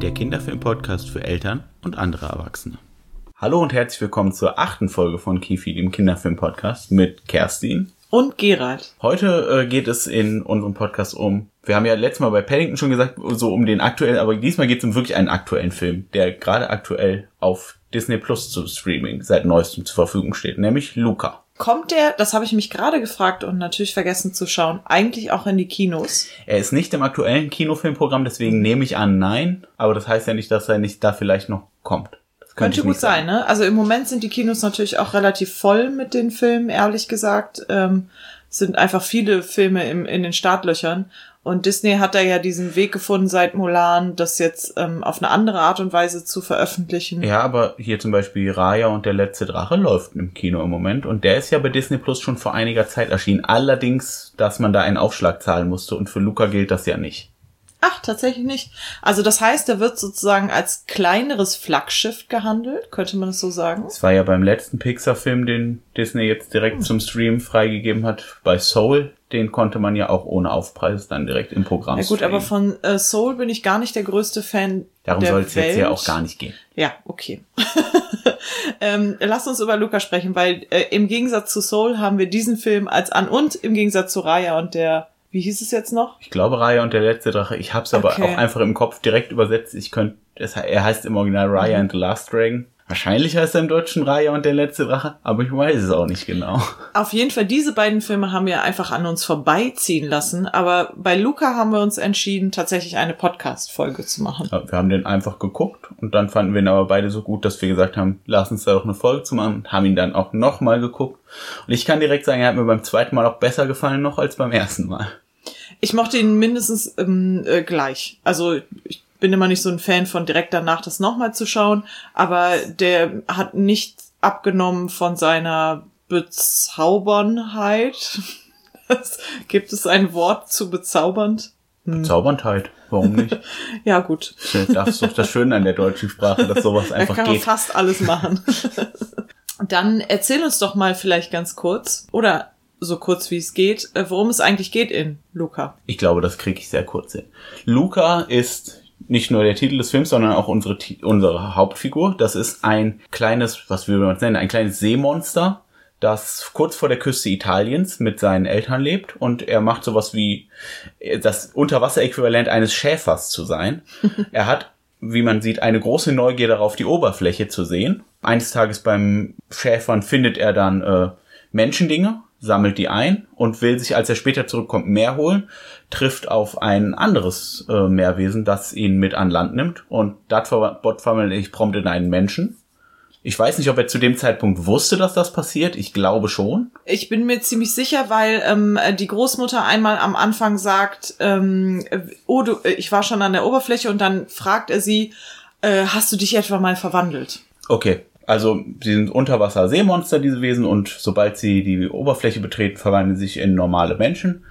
Der Kinderfilm-Podcast für Eltern und andere Erwachsene. Hallo und herzlich willkommen zur achten Folge von Kefi, dem Kinderfilm-Podcast mit Kerstin. Und Gerald. Heute äh, geht es in unserem Podcast um, wir haben ja letztes Mal bei Paddington schon gesagt, so um den aktuellen, aber diesmal geht es um wirklich einen aktuellen Film, der gerade aktuell auf Disney Plus zu Streaming seit neuestem zur Verfügung steht, nämlich Luca. Kommt der, das habe ich mich gerade gefragt und natürlich vergessen zu schauen, eigentlich auch in die Kinos? Er ist nicht im aktuellen Kinofilmprogramm, deswegen nehme ich an, nein, aber das heißt ja nicht, dass er nicht da vielleicht noch kommt. Könnte gut sein, ne? Also im Moment sind die Kinos natürlich auch relativ voll mit den Filmen, ehrlich gesagt. Ähm, es sind einfach viele Filme im, in den Startlöchern. Und Disney hat da ja diesen Weg gefunden seit Mulan, das jetzt ähm, auf eine andere Art und Weise zu veröffentlichen. Ja, aber hier zum Beispiel Raya und der letzte Drache läuft im Kino im Moment und der ist ja bei Disney Plus schon vor einiger Zeit erschienen. Allerdings, dass man da einen Aufschlag zahlen musste und für Luca gilt das ja nicht. Ach, tatsächlich nicht. Also das heißt, der wird sozusagen als kleineres Flaggschiff gehandelt, könnte man es so sagen? Es war ja beim letzten Pixar-Film, den Disney jetzt direkt zum Stream freigegeben hat, bei Soul. Den konnte man ja auch ohne Aufpreis dann direkt im Programm Ja gut, streamen. aber von äh, Soul bin ich gar nicht der größte Fan. Darum soll es jetzt ja auch gar nicht gehen. Ja, okay. ähm, lass uns über Luca sprechen, weil äh, im Gegensatz zu Soul haben wir diesen Film als an und im Gegensatz zu Raya und der, wie hieß es jetzt noch? Ich glaube Raya und der letzte Drache. Ich hab's aber Okay. auch einfach im Kopf direkt übersetzt. Ich könnte, er heißt im Original Raya Mhm. and the Last Dragon. Wahrscheinlich heißt er im Deutschen Raya und der letzte Drache, aber ich weiß es auch nicht genau. Auf jeden Fall, diese beiden Filme haben wir einfach an uns vorbeiziehen lassen, aber bei Luca haben wir uns entschieden, tatsächlich eine Podcast-Folge zu machen. Ja, Wir haben den einfach geguckt und dann fanden wir ihn aber beide so gut, dass wir gesagt haben, lass uns da doch eine Folge zu machen und haben ihn dann auch nochmal geguckt. Und ich kann direkt sagen, er hat mir beim zweiten Mal auch besser gefallen noch als beim ersten Mal. Ich mochte ihn mindestens ähm, äh, gleich. Also ich bin immer nicht so ein Fan von direkt danach das nochmal zu schauen, aber der hat nicht abgenommen von seiner Bezaubernheit. Das, gibt es ein Wort zu bezaubernd? Zauberndheit, warum nicht? Ja, gut. Das ist doch das Schöne an der deutschen Sprache, dass sowas Da einfach kann man geht. fast alles machen. Dann erzähl uns doch mal vielleicht ganz kurz oder so kurz wie es geht, äh, worum es eigentlich geht in Luca. Ich glaube, das kriege ich sehr kurz hin. Luca ist nicht nur der Titel des Films, sondern auch unsere, unsere Hauptfigur. Das ist ein kleines, was wir uns nennen, ein kleines Seemonster, das kurz vor der Küste Italiens mit seinen Eltern lebt und er macht sowas wie äh, das Unterwasseräquivalent eines Schäfers zu sein. er hat, wie man sieht, eine große Neugier darauf, die Oberfläche zu sehen. Eines Tages beim Schäfern findet er dann äh, Menschendinge, sammelt die ein und will sich, als er später zurückkommt, mehr holen, trifft auf ein anderes äh, Meerwesen, das ihn mit an Land nimmt und dort verwandelt sich prompt in einen Menschen. Ich weiß nicht, ob er zu dem Zeitpunkt wusste, dass das passiert. Ich glaube schon. Ich bin mir ziemlich sicher, weil ähm, die Großmutter einmal am Anfang sagt, ähm, oh, du, äh, ich war schon an der Oberfläche und dann fragt er sie, äh, hast du dich etwa mal verwandelt? Okay. Also, sie sind Unterwasser-Seemonster, diese Wesen, und sobald sie die Oberfläche betreten, verwandeln sie sich in normale Menschen.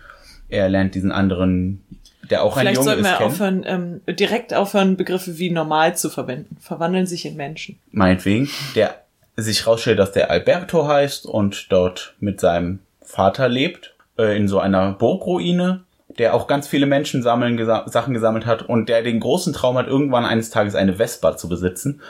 Er lernt diesen anderen, der auch ein Vielleicht Junge sollten ist, wir kennen. aufhören, ähm, direkt aufhören, Begriffe wie normal zu verwenden. Verwandeln sich in Menschen. meinetwegen, der sich rausstellt, dass der Alberto heißt und dort mit seinem Vater lebt, äh, in so einer Burgruine, der auch ganz viele Menschen sammeln, gesa Sachen gesammelt hat und der den großen Traum hat, irgendwann eines Tages eine Vespa zu besitzen.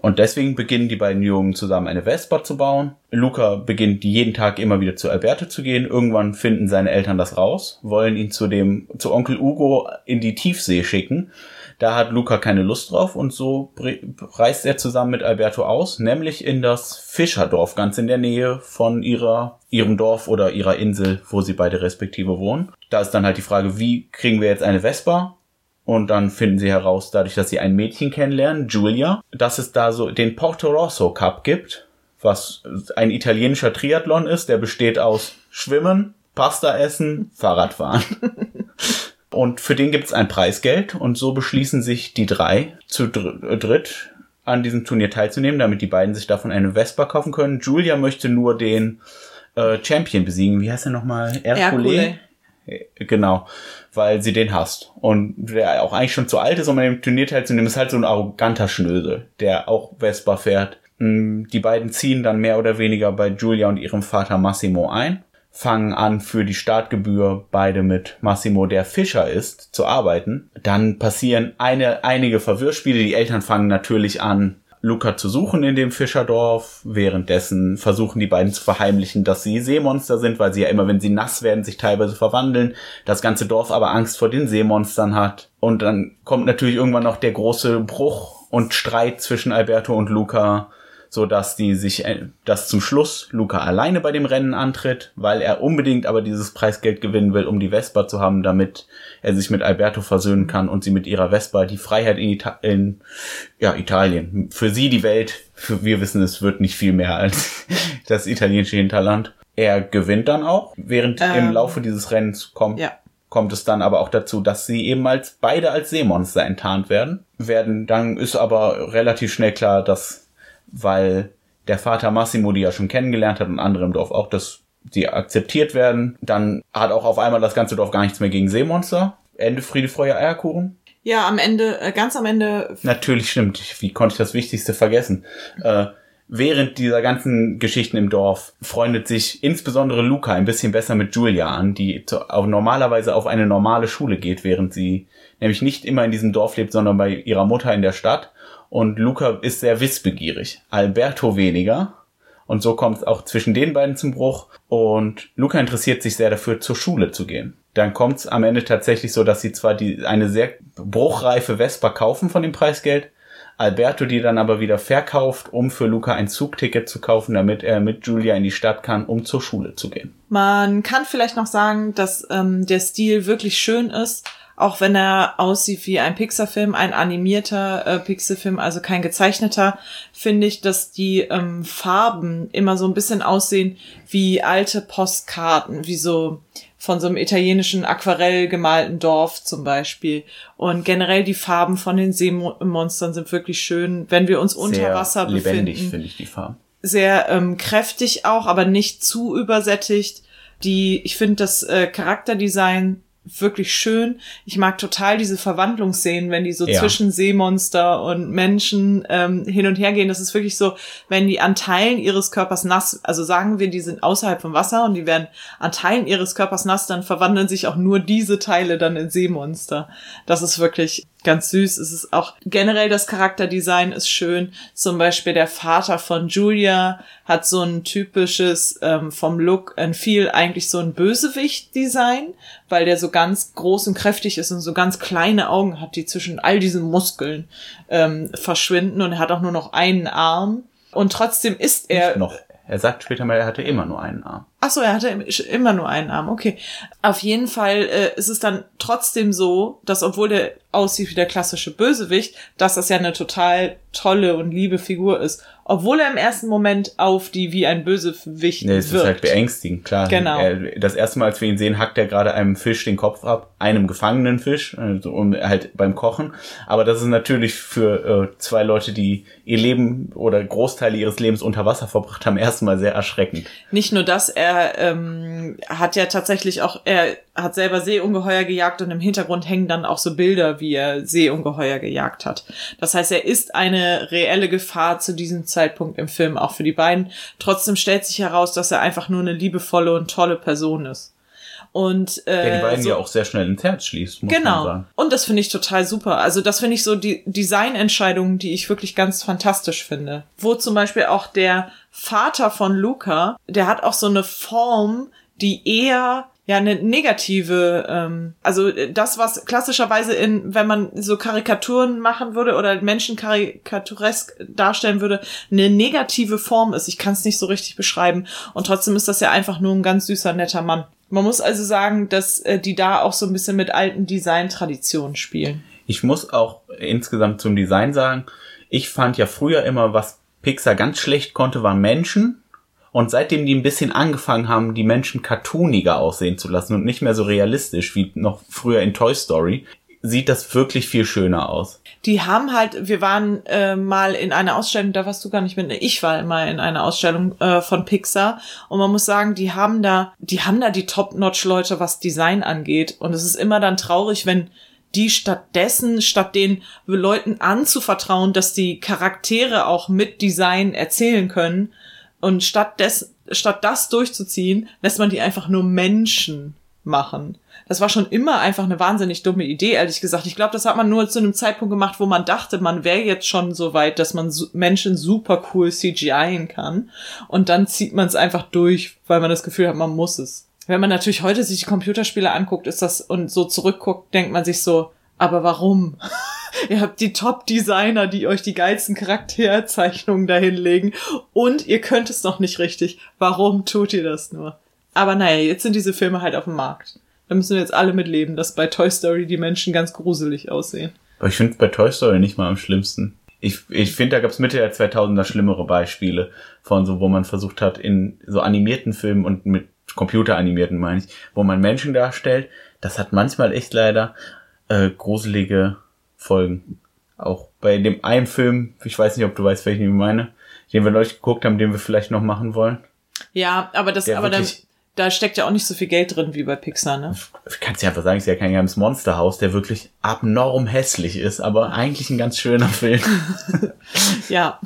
Und deswegen beginnen die beiden Jungen zusammen eine Vespa zu bauen. Luca beginnt jeden Tag immer wieder zu Alberto zu gehen. Irgendwann finden seine Eltern das raus, wollen ihn zu dem, zu Onkel Ugo in die Tiefsee schicken. Da hat Luca keine Lust drauf und so reist er zusammen mit Alberto aus, nämlich in das Fischerdorf, ganz in der Nähe von ihrer, ihrem Dorf oder ihrer Insel, wo sie beide respektive wohnen. Da ist dann halt die Frage, wie kriegen wir jetzt eine Vespa? Und dann finden sie heraus, dadurch, dass sie ein Mädchen kennenlernen, Julia, dass es da so den Porto Rosso Cup gibt, was ein italienischer Triathlon ist, der besteht aus Schwimmen, Pasta essen, Fahrradfahren. Und für den gibt es ein Preisgeld und so beschließen sich die drei zu dr dritt an diesem Turnier teilzunehmen, damit die beiden sich davon eine Vespa kaufen können. Julia möchte nur den äh, Champion besiegen. Wie heißt er nochmal? Hercule. Genau, weil sie den hasst. Und der auch eigentlich schon zu alt ist, um an dem Turnier teilzunehmen, ist halt so ein arroganter Schnösel, der auch Vespa fährt. Mm, die beiden ziehen dann mehr oder weniger bei Julia und ihrem Vater Massimo ein, fangen an für die Startgebühr beide mit Massimo, der Fischer ist, zu arbeiten. Dann passieren eine, einige Verwirrspiele. Die Eltern fangen natürlich an, Luca zu suchen in dem Fischerdorf. Währenddessen versuchen die beiden zu verheimlichen, dass sie Seemonster sind, weil sie ja immer, wenn sie nass werden, sich teilweise verwandeln. Das ganze Dorf aber Angst vor den Seemonstern hat. Und dann kommt natürlich irgendwann noch der große Bruch und Streit zwischen Alberto und Luca so dass die sich, äh, dass zum Schluss Luca alleine bei dem Rennen antritt, weil er unbedingt aber dieses Preisgeld gewinnen will, um die Vespa zu haben, damit er sich mit Alberto versöhnen kann und sie mit ihrer Vespa die Freiheit in, Ita in ja, Italien, für sie die Welt, für wir wissen, es wird nicht viel mehr als das italienische Hinterland. Er gewinnt dann auch, während ähm, im Laufe dieses Rennens kommt. Ja kommt es dann aber auch dazu, dass sie eben als beide als Seemonster enttarnt werden. Werden dann ist aber relativ schnell klar, dass weil der Vater Massimo die ja schon kennengelernt hat und andere im Dorf auch, dass sie akzeptiert werden. Dann hat auch auf einmal das ganze Dorf gar nichts mehr gegen Seemonster. Ende Friede, Freude, Eierkuchen. Ja, am Ende, äh, ganz am Ende. Natürlich stimmt. Wie konnte ich das Wichtigste vergessen? Äh, während dieser ganzen Geschichten im Dorf freundet sich insbesondere Luca ein bisschen besser mit Julia an, die auch normalerweise auf eine normale Schule geht, während sie nämlich nicht immer in diesem Dorf lebt, sondern bei ihrer Mutter in der Stadt und Luca ist sehr wissbegierig. Alberto weniger. Und so kommt es auch zwischen den beiden zum Bruch. Und Luca interessiert sich sehr dafür, zur Schule zu gehen. Dann kommt es am Ende tatsächlich so, dass sie zwar die, eine sehr bruchreife Vespa kaufen von dem Preisgeld, Alberto die dann aber wieder verkauft, um für Luca ein Zugticket zu kaufen, damit er mit Julia in die Stadt kann, um zur Schule zu gehen. Man kann vielleicht noch sagen, dass ähm, der Stil wirklich schön ist auch wenn er aussieht wie ein Pixar-Film, ein animierter äh, Pixar-Film, also kein gezeichneter, finde ich, dass die ähm, Farben immer so ein bisschen aussehen wie alte Postkarten, wie so von so einem italienischen Aquarell gemalten Dorf zum Beispiel. Und generell die Farben von den Seemonstern sind wirklich schön, wenn wir uns unter Sehr Wasser befinden. Lebendig finde ich die Farben. Sehr ähm, kräftig auch, aber nicht zu übersättigt. Die, ich finde das äh, Charakterdesign wirklich schön. Ich mag total diese Verwandlungsszenen, wenn die so ja. zwischen Seemonster und Menschen ähm, hin und her gehen. Das ist wirklich so, wenn die an Teilen ihres Körpers nass, also sagen wir, die sind außerhalb vom Wasser und die werden an Teilen ihres Körpers nass, dann verwandeln sich auch nur diese Teile dann in Seemonster. Das ist wirklich ganz süß. Es ist auch generell das Charakterdesign ist schön. Zum Beispiel der Vater von Julia hat so ein typisches ähm, vom Look ein viel eigentlich so ein Bösewicht-Design, weil der so ganz groß und kräftig ist und so ganz kleine Augen hat, die zwischen all diesen Muskeln ähm, verschwinden und er hat auch nur noch einen Arm. Und trotzdem ist er. Nicht noch. Er sagt später mal, er hatte immer nur einen Arm. Ach so, er hatte immer nur einen Arm. Okay. Auf jeden Fall äh, ist es dann trotzdem so, dass obwohl der aussieht wie der klassische Bösewicht, dass das ja eine total tolle und liebe Figur ist obwohl er im ersten Moment auf die wie ein Bösewicht nee, es wirkt. ist halt beängstigend, klar. Genau. Er, das erste Mal, als wir ihn sehen, hackt er gerade einem Fisch den Kopf ab, einem gefangenen Fisch, also um, halt beim Kochen. Aber das ist natürlich für äh, zwei Leute, die ihr Leben oder Großteile ihres Lebens unter Wasser verbracht haben, erstmal sehr erschreckend. Nicht nur das, er ähm, hat ja tatsächlich auch, er hat selber Seeungeheuer gejagt und im Hintergrund hängen dann auch so Bilder, wie er Seeungeheuer gejagt hat. Das heißt, er ist eine reelle Gefahr zu diesem Zeitpunkt im Film, auch für die beiden. Trotzdem stellt sich heraus, dass er einfach nur eine liebevolle und tolle Person ist. Und äh, der die beiden so, ja auch sehr schnell ins Herz schließt, muss genau. man sagen. Und das finde ich total super. Also das finde ich so die Designentscheidungen, die ich wirklich ganz fantastisch finde. Wo zum Beispiel auch der Vater von Luca, der hat auch so eine Form, die eher ja eine negative, ähm, also das, was klassischerweise in, wenn man so Karikaturen machen würde oder Menschen karikaturesk darstellen würde, eine negative Form ist. Ich kann es nicht so richtig beschreiben. Und trotzdem ist das ja einfach nur ein ganz süßer, netter Mann. Man muss also sagen, dass äh, die da auch so ein bisschen mit alten Design-Traditionen spielen. Ich muss auch insgesamt zum Design sagen, ich fand ja früher immer, was Pixar ganz schlecht konnte, waren Menschen und seitdem die ein bisschen angefangen haben, die Menschen cartooniger aussehen zu lassen und nicht mehr so realistisch wie noch früher in Toy Story, sieht das wirklich viel schöner aus. Die haben halt, wir waren äh, mal in einer Ausstellung, da warst du gar nicht mit, ich war mal in einer Ausstellung äh, von Pixar und man muss sagen, die haben da, die haben da die Top-Notch-Leute, was Design angeht und es ist immer dann traurig, wenn die stattdessen, statt den Leuten anzuvertrauen, dass die Charaktere auch mit Design erzählen können und statt des, statt das durchzuziehen, lässt man die einfach nur Menschen machen. Das war schon immer einfach eine wahnsinnig dumme Idee, ehrlich gesagt. Ich glaube, das hat man nur zu einem Zeitpunkt gemacht, wo man dachte, man wäre jetzt schon so weit, dass man Menschen super cool CGIen kann. Und dann zieht man es einfach durch, weil man das Gefühl hat, man muss es. Wenn man natürlich heute sich die Computerspiele anguckt, ist das und so zurückguckt, denkt man sich so, aber warum? ihr habt die Top-Designer, die euch die geilsten Charakterzeichnungen dahinlegen und ihr könnt es noch nicht richtig. Warum tut ihr das nur? Aber naja, jetzt sind diese Filme halt auf dem Markt. Da müssen wir jetzt alle mit leben, dass bei Toy Story die Menschen ganz gruselig aussehen. Aber ich finde bei Toy Story nicht mal am schlimmsten. Ich, ich finde, da gab es Mitte der 2000er schlimmere Beispiele von so, wo man versucht hat, in so animierten Filmen und mit computeranimierten meine ich, wo man Menschen darstellt. Das hat manchmal echt leider äh, gruselige Folgen. Auch bei dem einen Film, ich weiß nicht, ob du weißt, welchen ich meine, den wir neulich geguckt haben, den wir vielleicht noch machen wollen. Ja, aber das, aber dann, da steckt ja auch nicht so viel Geld drin wie bei Pixar, ne? Ich kann ja einfach sagen, es ist ja kein geheimes Monsterhaus, der wirklich abnorm hässlich ist, aber eigentlich ein ganz schöner Film. ja.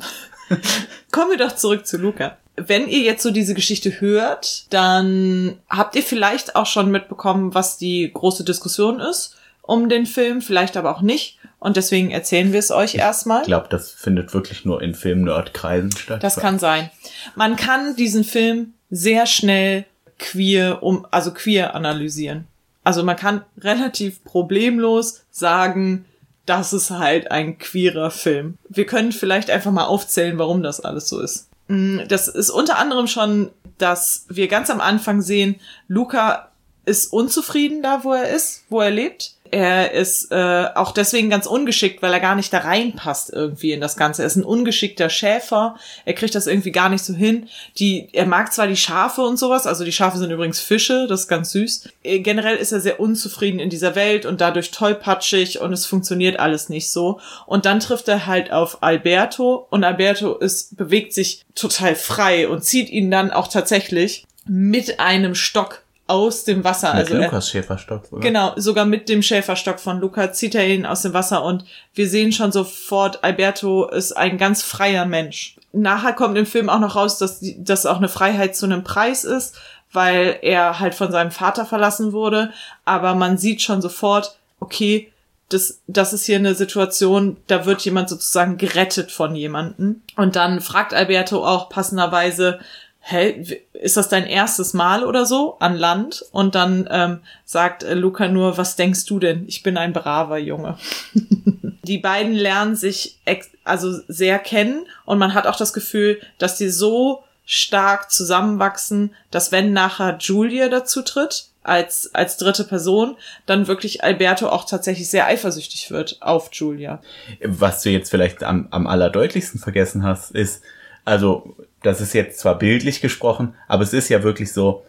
Kommen wir doch zurück zu Luca. Wenn ihr jetzt so diese Geschichte hört, dann habt ihr vielleicht auch schon mitbekommen, was die große Diskussion ist um den Film, vielleicht aber auch nicht. Und deswegen erzählen wir es euch erstmal. Ich glaube, das findet wirklich nur in Film-Nerd-Kreisen statt. Das kann sein. Man kann diesen Film sehr schnell queer um, also queer analysieren. Also man kann relativ problemlos sagen, das ist halt ein queerer Film. Wir können vielleicht einfach mal aufzählen, warum das alles so ist. Mm, das ist unter anderem schon, dass wir ganz am Anfang sehen, Luca ist unzufrieden da, wo er ist, wo er lebt er ist äh, auch deswegen ganz ungeschickt, weil er gar nicht da reinpasst irgendwie in das Ganze. Er ist ein ungeschickter Schäfer. Er kriegt das irgendwie gar nicht so hin. Die, er mag zwar die Schafe und sowas, also die Schafe sind übrigens Fische, das ist ganz süß. Äh, generell ist er sehr unzufrieden in dieser Welt und dadurch tollpatschig und es funktioniert alles nicht so. Und dann trifft er halt auf Alberto und Alberto ist, bewegt sich total frei und zieht ihn dann auch tatsächlich mit einem Stock aus dem Wasser. Mit also Lukas Schäferstock, oder? Genau, sogar mit dem Schäferstock von Luca zieht er ihn aus dem Wasser und wir sehen schon sofort, Alberto ist ein ganz freier Mensch. Nachher kommt im Film auch noch raus, dass das auch eine Freiheit zu einem Preis ist, weil er halt von seinem Vater verlassen wurde. Aber man sieht schon sofort, okay, das, das ist hier eine Situation, da wird jemand sozusagen gerettet von jemanden. Und dann fragt Alberto auch passenderweise, hä, ist das dein erstes Mal oder so an Land? Und dann ähm, sagt äh, Luca nur, was denkst du denn? Ich bin ein braver Junge. die beiden lernen sich also sehr kennen und man hat auch das Gefühl, dass die so stark zusammenwachsen, dass wenn nachher Julia dazu tritt, als, als dritte Person, dann wirklich Alberto auch tatsächlich sehr eifersüchtig wird auf Julia. Was du jetzt vielleicht am, am allerdeutlichsten vergessen hast, ist, also das ist jetzt zwar bildlich gesprochen, aber es ist ja wirklich so,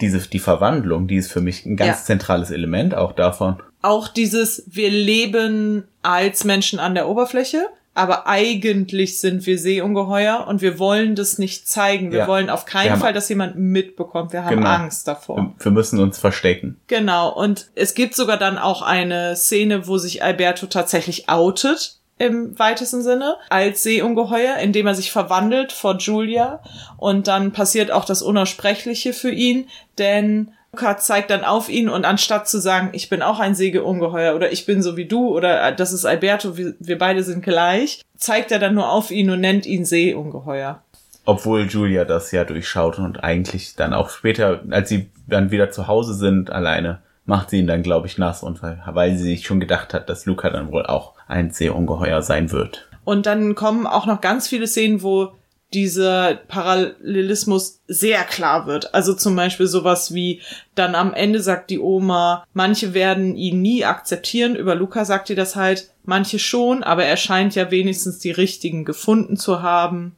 diese, die Verwandlung, die ist für mich ein ganz ja. zentrales Element auch davon. Auch dieses, wir leben als Menschen an der Oberfläche, aber eigentlich sind wir Seeungeheuer und wir wollen das nicht zeigen. Wir ja. wollen auf keinen Fall, dass jemand mitbekommt. Wir haben genau. Angst davor. Wir müssen uns verstecken. Genau. Und es gibt sogar dann auch eine Szene, wo sich Alberto tatsächlich outet im weitesten Sinne als Seeungeheuer, indem er sich verwandelt vor Julia und dann passiert auch das Unaussprechliche für ihn, denn Luca zeigt dann auf ihn und anstatt zu sagen, ich bin auch ein Seeungeheuer oder ich bin so wie du oder äh, das ist Alberto, wir, wir beide sind gleich, zeigt er dann nur auf ihn und nennt ihn Seeungeheuer. Obwohl Julia das ja durchschaut und eigentlich dann auch später, als sie dann wieder zu Hause sind, alleine, macht sie ihn dann, glaube ich, nass und weil sie sich schon gedacht hat, dass Luca dann wohl auch ein Seeungeheuer sein wird. Und dann kommen auch noch ganz viele Szenen, wo dieser Parallelismus sehr klar wird. Also zum Beispiel sowas wie, dann am Ende sagt die Oma, manche werden ihn nie akzeptieren. Über Luca sagt ihr das halt, manche schon, aber er scheint ja wenigstens die richtigen gefunden zu haben.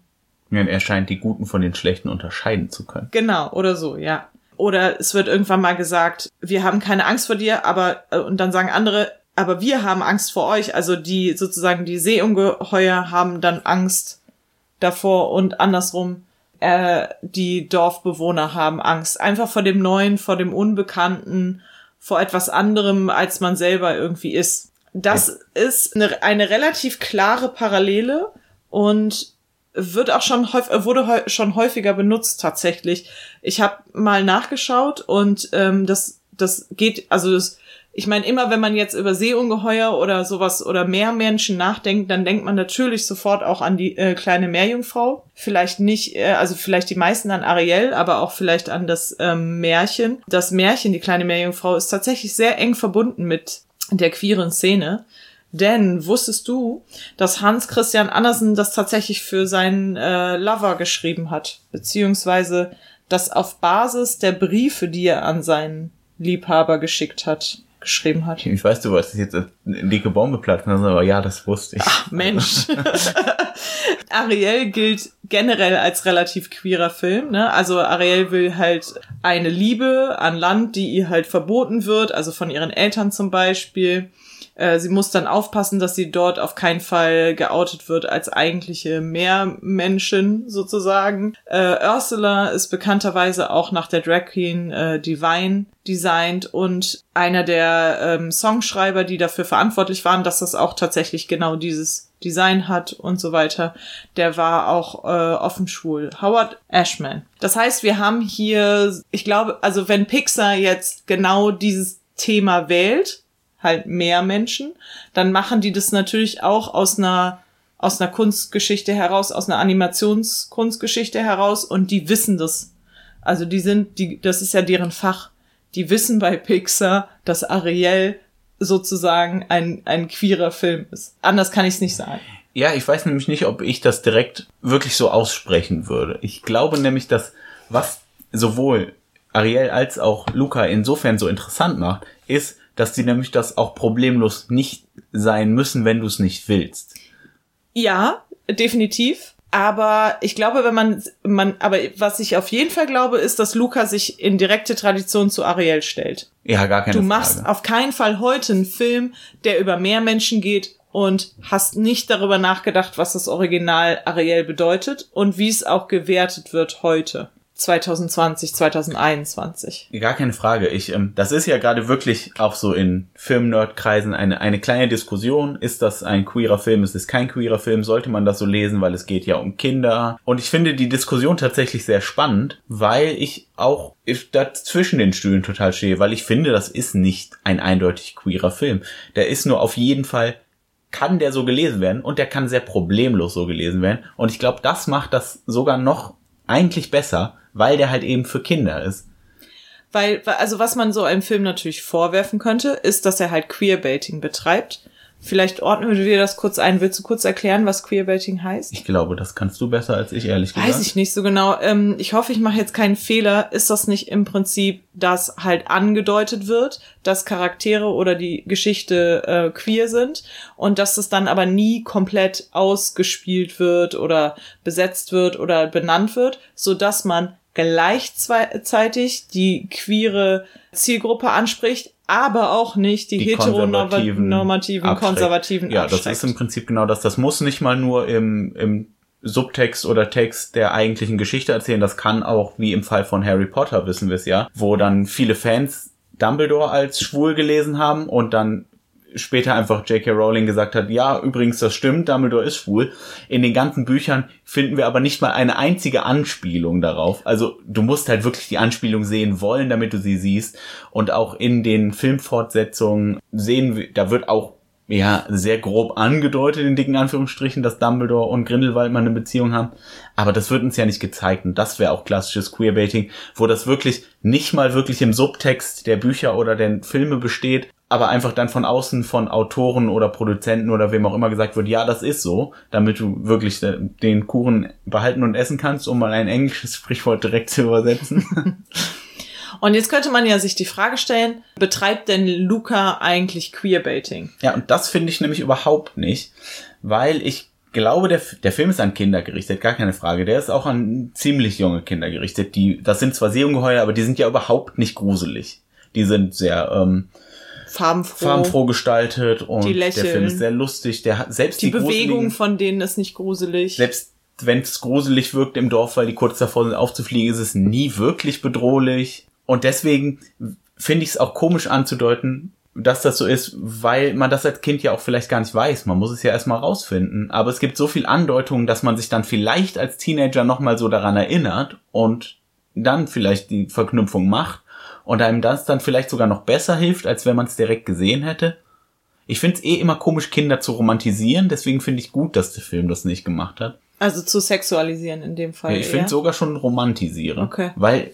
Ja, er scheint die Guten von den Schlechten unterscheiden zu können. Genau, oder so, ja. Oder es wird irgendwann mal gesagt, wir haben keine Angst vor dir, aber, äh, und dann sagen andere, aber wir haben Angst vor euch. Also die sozusagen die Seeungeheuer haben dann Angst davor und andersrum äh, die Dorfbewohner haben Angst. Einfach vor dem Neuen, vor dem Unbekannten, vor etwas anderem, als man selber irgendwie ist. Das ja. ist eine, eine relativ klare Parallele und wird auch schon häufig, wurde schon häufiger benutzt tatsächlich. Ich habe mal nachgeschaut und ähm, das das geht also das ich meine, immer wenn man jetzt über Seeungeheuer oder sowas oder Meermenschen nachdenkt, dann denkt man natürlich sofort auch an die äh, kleine Meerjungfrau. Vielleicht nicht, äh, also vielleicht die meisten an Ariel, aber auch vielleicht an das ähm, Märchen. Das Märchen, die kleine Meerjungfrau, ist tatsächlich sehr eng verbunden mit der queeren Szene. Denn wusstest du, dass Hans Christian Andersen das tatsächlich für seinen äh, Lover geschrieben hat? Beziehungsweise das auf Basis der Briefe, die er an seinen Liebhaber geschickt hat geschrieben hat. Ich weiß, du wolltest jetzt eine dicke Bombe platzen, aber ja, das wusste ich. Ach, Mensch. Ariel gilt generell als relativ queerer Film. Ne? Also Ariel will halt eine Liebe an Land, die ihr halt verboten wird, also von ihren Eltern zum Beispiel. Äh, sie muss dann aufpassen, dass sie dort auf keinen Fall geoutet wird als eigentliche Meermenschen sozusagen. Äh, Ursula ist bekannterweise auch nach der Drag Queen äh, Divine designt und einer der ähm, Songschreiber, die dafür verantwortlich waren, dass das auch tatsächlich genau dieses Design hat und so weiter, der war auch äh, offen schwul. Howard Ashman. Das heißt, wir haben hier, ich glaube, also wenn Pixar jetzt genau dieses Thema wählt, halt mehr Menschen, dann machen die das natürlich auch aus einer aus einer Kunstgeschichte heraus, aus einer Animationskunstgeschichte heraus und die wissen das. Also die sind, die, das ist ja deren Fach. Die wissen bei Pixar, dass Ariel sozusagen ein, ein queerer Film ist. Anders kann ich es nicht sagen. Ja, ich weiß nämlich nicht, ob ich das direkt wirklich so aussprechen würde. Ich glaube nämlich, dass was sowohl Ariel als auch Luca insofern so interessant macht, ist, dass die nämlich das auch problemlos nicht sein müssen, wenn du es nicht willst. Ja, definitiv. Aber ich glaube, wenn man, man, aber was ich auf jeden Fall glaube, ist, dass Luca sich in direkte Tradition zu Ariel stellt. Ja, gar keine Du machst Frage. auf keinen Fall heute einen Film, der über mehr Menschen geht und hast nicht darüber nachgedacht, was das Original Ariel bedeutet und wie es auch gewertet wird heute. 2020, 2021. Gar keine Frage. Ich, ähm, das ist ja gerade wirklich auch so in Film-Nerd-Kreisen eine, eine kleine Diskussion. Ist das ein queerer Film? Ist es kein queerer Film? Sollte man das so lesen? Weil es geht ja um Kinder. Und ich finde die Diskussion tatsächlich sehr spannend, weil ich auch da zwischen den Stühlen total stehe, weil ich finde, das ist nicht ein eindeutig queerer Film. Der ist nur auf jeden Fall kann der so gelesen werden und der kann sehr problemlos so gelesen werden. Und ich glaube, das macht das sogar noch eigentlich besser, weil der halt eben für Kinder ist. Weil, also was man so einem Film natürlich vorwerfen könnte, ist, dass er halt Queerbaiting betreibt. Vielleicht ordnen wir das kurz ein. Willst du kurz erklären, was Queerbaiting heißt? Ich glaube, das kannst du besser als ich, ehrlich gesagt. Weiß ich nicht so genau. Ähm, ich hoffe, ich mache jetzt keinen Fehler. Ist das nicht im Prinzip, dass halt angedeutet wird, dass Charaktere oder die Geschichte äh, queer sind und dass das dann aber nie komplett ausgespielt wird oder besetzt wird oder benannt wird, so dass man gleichzeitig die queere Zielgruppe anspricht, aber auch nicht die, die heteronormativen, konservativen, konservativen Ja, das ist im Prinzip genau das. Das muss nicht mal nur im, im Subtext oder Text der eigentlichen Geschichte erzählen. Das kann auch, wie im Fall von Harry Potter, wissen wir es ja, wo dann viele Fans Dumbledore als schwul gelesen haben und dann später einfach J.K. Rowling gesagt hat, ja, übrigens, das stimmt, Dumbledore ist schwul. In den ganzen Büchern finden wir aber nicht mal eine einzige Anspielung darauf. Also du musst halt wirklich die Anspielung sehen wollen, damit du sie siehst. Und auch in den Filmfortsetzungen sehen wir, da wird auch ja, sehr grob angedeutet in dicken Anführungsstrichen, dass Dumbledore und Grindelwald mal eine Beziehung haben. Aber das wird uns ja nicht gezeigt. Und das wäre auch klassisches Queerbaiting, wo das wirklich nicht mal wirklich im Subtext der Bücher oder der Filme besteht, aber einfach dann von außen von Autoren oder Produzenten oder wem auch immer gesagt wird, ja, das ist so, damit du wirklich den Kuchen behalten und essen kannst, um mal ein englisches Sprichwort direkt zu übersetzen. Und jetzt könnte man ja sich die Frage stellen, betreibt denn Luca eigentlich Queerbaiting? Ja, und das finde ich nämlich überhaupt nicht, weil ich glaube, der, der Film ist an Kinder gerichtet, gar keine Frage. Der ist auch an ziemlich junge Kinder gerichtet. Die, das sind zwar Seeungeheuer, aber die sind ja überhaupt nicht gruselig. Die sind sehr, ähm, farbenfroh. farbenfroh gestaltet und Die der. Film ist sehr lustig. Der hat selbst Die, die, Bewegung von denen ist nicht gruselig. selbst wenn es gruselig wirkt im Dorf, weil die kurz davor sind aufzufliegen, ist es nie wirklich bedrohlich. Und deswegen finde ich es auch komisch anzudeuten, dass das so ist, weil man das als Kind ja auch vielleicht gar nicht weiß. Man muss es ja erstmal rausfinden. Aber es gibt so viel Andeutungen, dass man sich dann vielleicht als Teenager nochmal so daran erinnert und dann vielleicht die Verknüpfung macht und einem das dann vielleicht sogar noch besser hilft, als wenn man es direkt gesehen hätte. Ich finde es eh immer komisch, Kinder zu romantisieren, deswegen finde ich gut, dass der Film das nicht gemacht hat. Also zu sexualisieren in dem Fall. Ja, ich finde sogar schon romantisieren. Okay. Weil,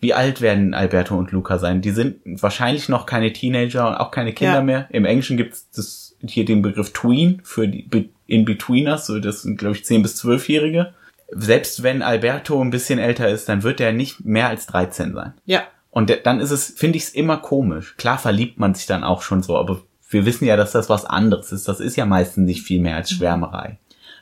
wie alt werden Alberto und Luca sein? Die sind wahrscheinlich noch keine Teenager und auch keine Kinder Ja. mehr. Im Englischen gibt's das, hier den Begriff Tween für die Be- In-Betweeners, so das sind, glaube ich, 10- bis 12-Jährige. Selbst wenn Alberto ein bisschen älter ist, dann wird er nicht mehr als 13 sein. Ja. Und dann ist es, finde ich es immer komisch. Klar verliebt man sich dann auch schon so, aber wir wissen ja, dass das was anderes ist. Das ist ja meistens nicht viel mehr als Schwärmerei.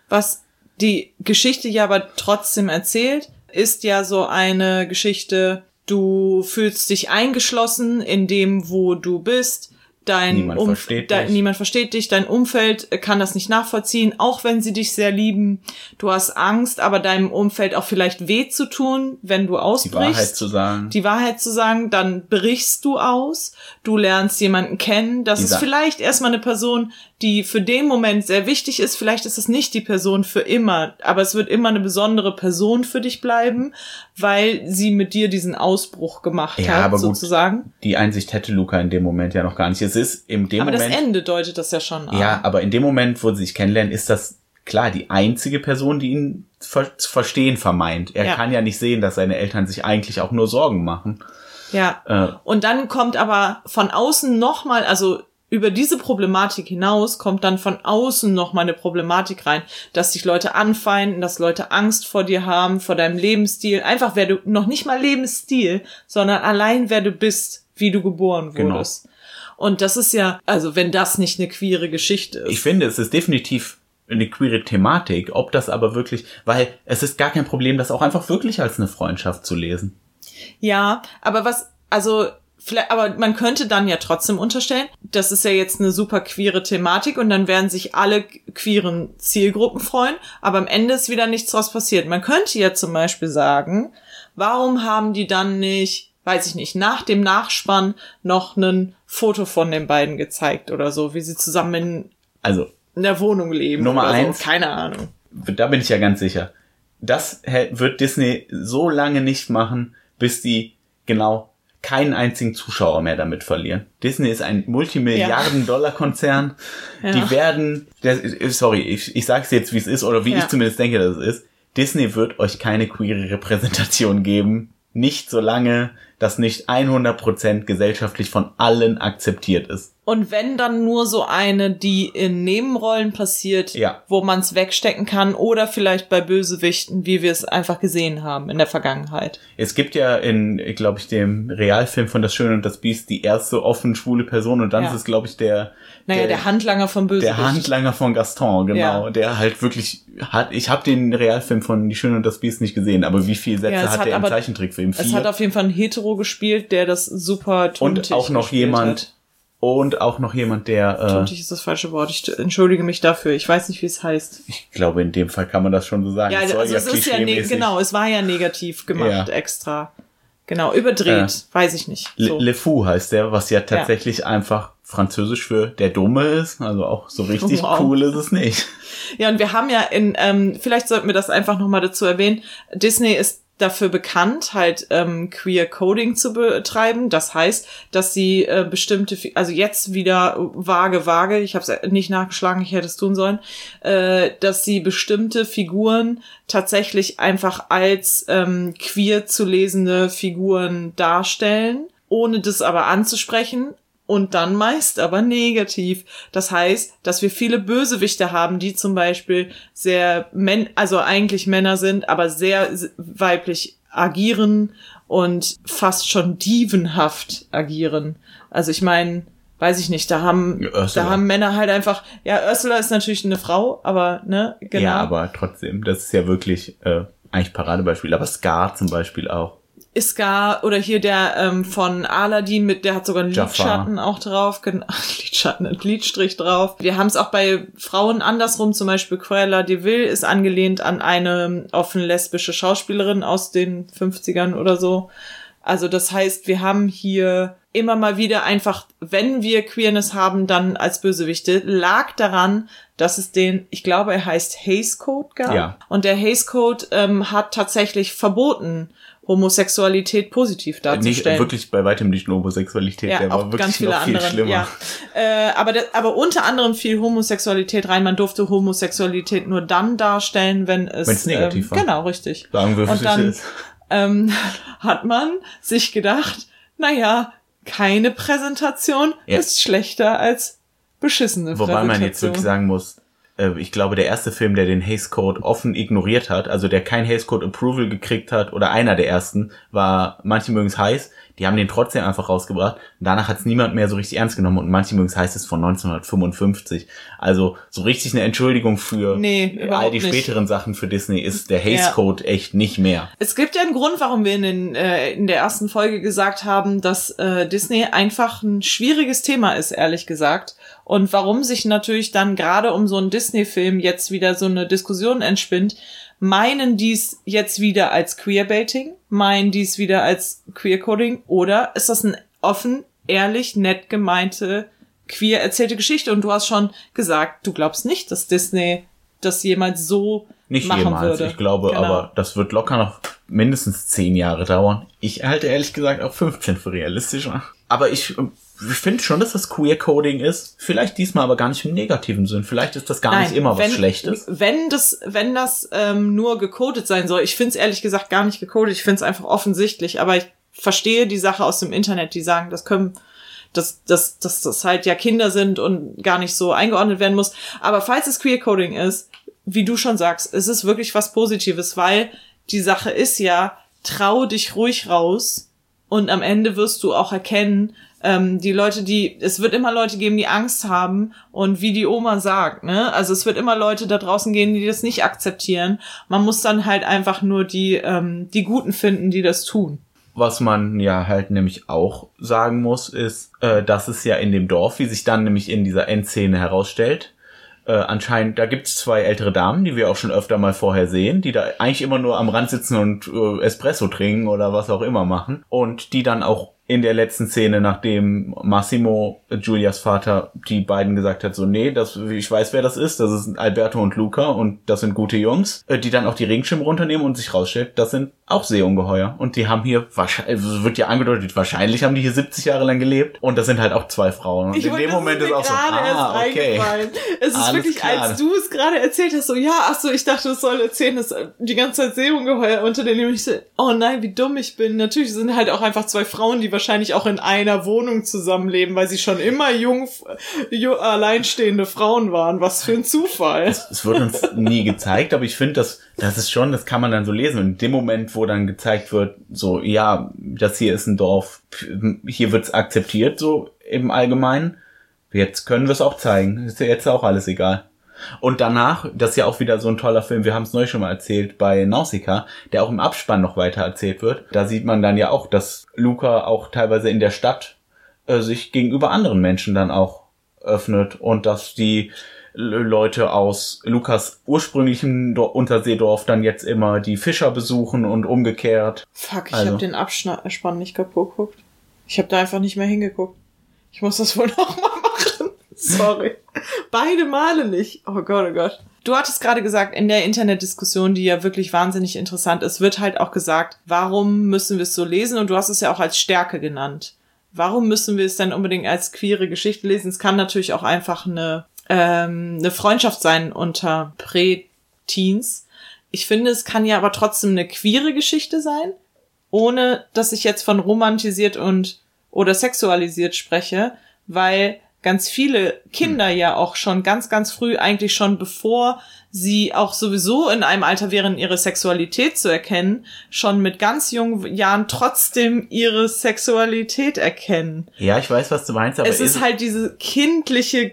Was die Geschichte ja aber trotzdem erzählt, ist ja so eine Geschichte, du fühlst dich eingeschlossen in dem, wo du bist. Dein Niemand Umf- versteht dein, dich. niemand versteht dich, dein Umfeld kann das nicht nachvollziehen, auch wenn sie dich sehr lieben. Du hast Angst, aber deinem Umfeld auch vielleicht weh zu tun, wenn du Die ausbrichst. Wahrheit zu sagen. die Wahrheit zu sagen, dann brichst du aus, du lernst jemanden kennen. Das ist Dieser- vielleicht erstmal eine Person, die für den Moment sehr wichtig ist. Vielleicht ist es nicht die Person für immer, aber es wird immer eine besondere Person für dich bleiben, weil sie mit dir diesen Ausbruch gemacht Ja, hat, aber gut. sozusagen. die Einsicht hätte Luca in dem Moment ja noch gar nicht. Es ist in dem Aber das Moment. Ende deutet das ja schon an. ja, aber in dem Moment, wo sie sich kennenlernen, ist das klar die einzige Person, die ihn ver zu verstehen vermeint. Er Ja. kann ja nicht sehen, dass seine Eltern sich eigentlich auch nur Sorgen machen. ja. Äh, Und dann kommt aber von außen nochmal, also über diese Problematik hinaus kommt dann von außen noch mal eine Problematik rein, dass dich Leute anfeinden, dass Leute Angst vor dir haben, vor deinem Lebensstil, einfach wer du, noch nicht mal Lebensstil, sondern allein wer du bist, wie du geboren Genau. Und das ist ja, also wenn das nicht eine queere Geschichte ist. ich finde, es ist definitiv eine queere Thematik, ob das aber wirklich, weil es ist gar kein Problem, das auch einfach wirklich als eine Freundschaft zu lesen. Ja, aber was, also, vielleicht, aber man könnte dann ja trotzdem unterstellen, das ist ja jetzt eine super queere Thematik und dann werden sich alle queeren Zielgruppen freuen, aber am Ende ist wieder nichts draus passiert. Man könnte ja zum Beispiel sagen, warum haben die dann nicht, weiß ich nicht, nach dem Nachspann noch ein Foto von den beiden gezeigt oder so, wie sie zusammen in, Also, in der Wohnung leben. Nummer eins. So. Keine Ahnung. da bin ich ja ganz sicher. Das wird Disney so lange nicht machen, bis die genau keinen einzigen Zuschauer mehr damit verlieren. Disney ist ein Multimilliarden-Dollar-Konzern. Ja. Die werden, der, sorry, ich, ich sag's jetzt, wie es ist, oder wie Ja. ich zumindest denke, dass es ist. Disney wird euch keine queere Repräsentation geben. Nicht solange das nicht 100% gesellschaftlich von allen akzeptiert ist. Und wenn dann nur so eine, die in Nebenrollen passiert, Ja. wo man es wegstecken kann oder vielleicht bei Bösewichten, wie wir es einfach gesehen haben in der Vergangenheit. Es gibt ja in, glaube ich, dem Realfilm von Das Schöne und das Biest die erste offen schwule Person und dann Ja. ist es, glaube ich, der, Naja, der, Handlanger vom Bösewicht. der Handlanger von Gaston, genau, Ja. der halt wirklich hat, ich habe den Realfilm von Die Schöne und das Biest nicht gesehen, aber wie viele Sätze es hat hat der im Zeichentrickfilm? Es Vier? hat auf jeden Fall ein Hetero gespielt, der das super tuntig und auch noch jemand, Hat. und auch noch jemand, der, äh, Tuntig ist das falsche Wort. Ich entschuldige mich dafür. Ich weiß nicht, wie es heißt. ich glaube, in dem Fall kann man das schon so sagen. Ja, soll also es ist ja ne genau, es war ja negativ gemacht Ja. extra. Genau, überdreht, weiß ich nicht. So. Le, Le Fou heißt der, was ja tatsächlich einfach französisch für der Dumme ist. Also auch so richtig Wow. cool ist es nicht. Ja, und wir haben ja in, ähm, vielleicht sollten wir das einfach nochmal dazu erwähnen, Disney ist dafür bekannt, halt ähm, Queer Coding zu betreiben. Das heißt, dass sie äh, bestimmte, also jetzt wieder vage, vage, ich habe es nicht nachgeschlagen, ich hätte es tun sollen, äh, dass sie bestimmte Figuren tatsächlich einfach als ähm, queer zu lesende Figuren darstellen, ohne das aber anzusprechen und dann meist aber negativ. Das heißt, dass wir viele Bösewichte haben, die zum Beispiel sehr, men also eigentlich Männer sind, aber sehr weiblich agieren und fast schon dievenhaft agieren. Also ich meine, weiß ich nicht, da haben, Ja, da haben Männer halt einfach, ja, Ursula ist natürlich eine Frau, aber, ne, genau. Ja, aber trotzdem, das ist ja wirklich äh, eigentlich Paradebeispiel. Aber Scar zum Beispiel auch. Iskar oder hier der ähm, von Aladdin mit, der hat sogar einen Jafar. Lidschatten auch drauf, genau, Lidschatten, ein Lidstrich drauf. Wir haben es auch bei Frauen andersrum, zum Beispiel Cruella de Vil ist angelehnt an eine offen lesbische Schauspielerin aus den 50ern oder so. Also das heißt, wir haben hier immer mal wieder einfach, wenn wir Queerness haben, dann als Bösewichte, lag daran, dass es den, ich glaube, er heißt Hays Code gab. Ja. Und der Hays Code ähm, hat tatsächlich verboten, Homosexualität positiv Nicht darzustellen. wirklich bei weitem nicht nur Homosexualität, ja, der war auch wirklich ganz viele noch viel andere. schlimmer. Ja. Äh, aber, der, aber unter anderem fiel Homosexualität rein. Man durfte Homosexualität nur dann darstellen, wenn es Wenn's negativ ähm, war. Genau, richtig. Sagen wir, Und dann ähm, hat man sich gedacht, naja, keine Präsentation Ja. ist schlechter als beschissene Wobei Präsentation. man jetzt wirklich sagen muss, ich glaube, der erste Film, der den Hays Code offen ignoriert hat, also der kein Hays Code Approval gekriegt hat, oder einer der ersten, war Manche mögen's heiß. Die haben den trotzdem einfach rausgebracht. Und danach hat's niemand mehr so richtig ernst genommen und Manche mögen's heiß ist von 1955. Also so richtig eine Entschuldigung für Nee, all die nicht. späteren Sachen für Disney ist der Ja. Code echt nicht mehr. Es gibt ja einen Grund, warum wir in, den, äh, in der ersten Folge gesagt haben, dass äh, Disney einfach ein schwieriges Thema ist, ehrlich gesagt. Und warum sich natürlich dann gerade um so einen Disney-Film jetzt wieder so eine Diskussion entspinnt. Meinen dies jetzt wieder als Queerbaiting? Meinen dies wieder als Queercoding? Oder ist das ein offen, ehrlich, nett gemeinte, queer erzählte Geschichte? Und du hast schon gesagt, du glaubst nicht, dass Disney das jemals so Nicht machen jemals, würde. ich glaube, Genau. aber das wird locker noch mindestens zehn Jahre dauern. Ich halte ehrlich gesagt auch 15 für realistischer. Aber ich, ich finde schon, dass das Queer-Coding ist. Vielleicht diesmal aber gar nicht im negativen Sinn. Vielleicht ist das gar nicht immer was Schlechtes. Wenn das, wenn das ähm, nur gecodet sein soll, ich finde es ehrlich gesagt gar nicht gecodet, ich finde es einfach offensichtlich, aber ich verstehe die Sache aus dem Internet, die sagen, das können, dass, dass, dass das halt ja Kinder sind und gar nicht so eingeordnet werden muss. Aber falls es Queer Coding ist, wie du schon sagst, es ist wirklich was Positives, weil die Sache ist ja, trau dich ruhig raus und am Ende wirst du auch erkennen, ähm, die Leute, die, es wird immer Leute geben, die Angst haben und wie die Oma sagt, ne, also es wird immer Leute da draußen gehen, die das nicht akzeptieren. Man muss dann halt einfach nur die, ähm, die Guten finden, die das tun. Was man ja halt nämlich auch sagen muss, ist, äh, dass es ja in dem Dorf, wie sich dann nämlich in dieser Endszene herausstellt, äh, anscheinend, da gibt's zwei ältere Damen, die wir auch schon öfter mal vorher sehen, die da eigentlich immer nur am Rand sitzen und äh, Espresso trinken oder was auch immer machen. Und die dann auch in der letzten Szene, nachdem Massimo, Julias Vater, die beiden gesagt hat, so, nee, das, ich weiß, wer das ist, das ist Alberto und Luca und das sind gute Jungs, äh, die dann auch die Regenschirme runternehmen und sich rausstellt, das sind auch Seeungeheuer. Und die haben hier, wahrscheinlich, es wird ja angedeutet, wahrscheinlich haben die hier 70 Jahre lang gelebt und das sind halt auch zwei Frauen. Und in wollte- dem Moment ist auch so, ah, okay. Es ist Alles wirklich, klar. als du es gerade erzählt hast, so, ja, ach so, ich dachte, es soll erzählen, dass äh, die ganze Zeit Seeungeheuer unter denen ich so, oh nein, wie dumm ich bin. Natürlich sind halt auch einfach zwei Frauen, die wahrscheinlich auch in einer Wohnung zusammenleben, weil sie schon immer jung, ju- alleinstehende Frauen waren. Was für ein Zufall. Es wird uns nie gezeigt, aber ich finde, das, das ist schon, das kann man dann so lesen. Und in dem Moment, wo dann gezeigt wird, so, ja, das hier ist ein Dorf, hier wird's akzeptiert, so im Allgemeinen. Jetzt können wir es auch zeigen. Ist ja jetzt auch alles egal. Und danach, das ist ja auch wieder so ein toller Film, wir haben es neu schon mal erzählt, bei Nausicaa, der auch im Abspann noch weiter erzählt wird. Da sieht man dann ja auch, dass Luca auch teilweise in der Stadt äh, sich gegenüber anderen Menschen dann auch öffnet und dass die Leute aus Lukas ursprünglichem Dor- Unterseedorf dann jetzt immer die Fischer besuchen und umgekehrt. Fuck, ich Also. habe den Abspann nicht kaputt geguckt. Ich habe da einfach nicht mehr hingeguckt. Ich muss das wohl noch mal machen. Sorry. Beide Male nicht. Oh Gott, oh Gott. Du hattest gerade gesagt, in der Internetdiskussion, die ja wirklich wahnsinnig interessant ist, wird halt auch gesagt, warum müssen wir es so lesen? Und du hast es ja auch als Stärke genannt. Warum müssen wir es denn unbedingt als queere Geschichte lesen? Es kann natürlich auch einfach eine, ähm, eine Freundschaft sein unter Prä-Teens. Ich finde, es kann ja aber trotzdem eine queere Geschichte sein, ohne dass ich jetzt von romantisiert und oder sexualisiert spreche, weil ganz viele Kinder ja auch schon ganz, ganz früh, eigentlich schon bevor sie auch sowieso in einem Alter wären, ihre Sexualität zu erkennen, schon mit ganz jungen Jahren trotzdem ihre Sexualität erkennen. Ja, ich weiß, was du meinst, aber es ist halt diese kindliche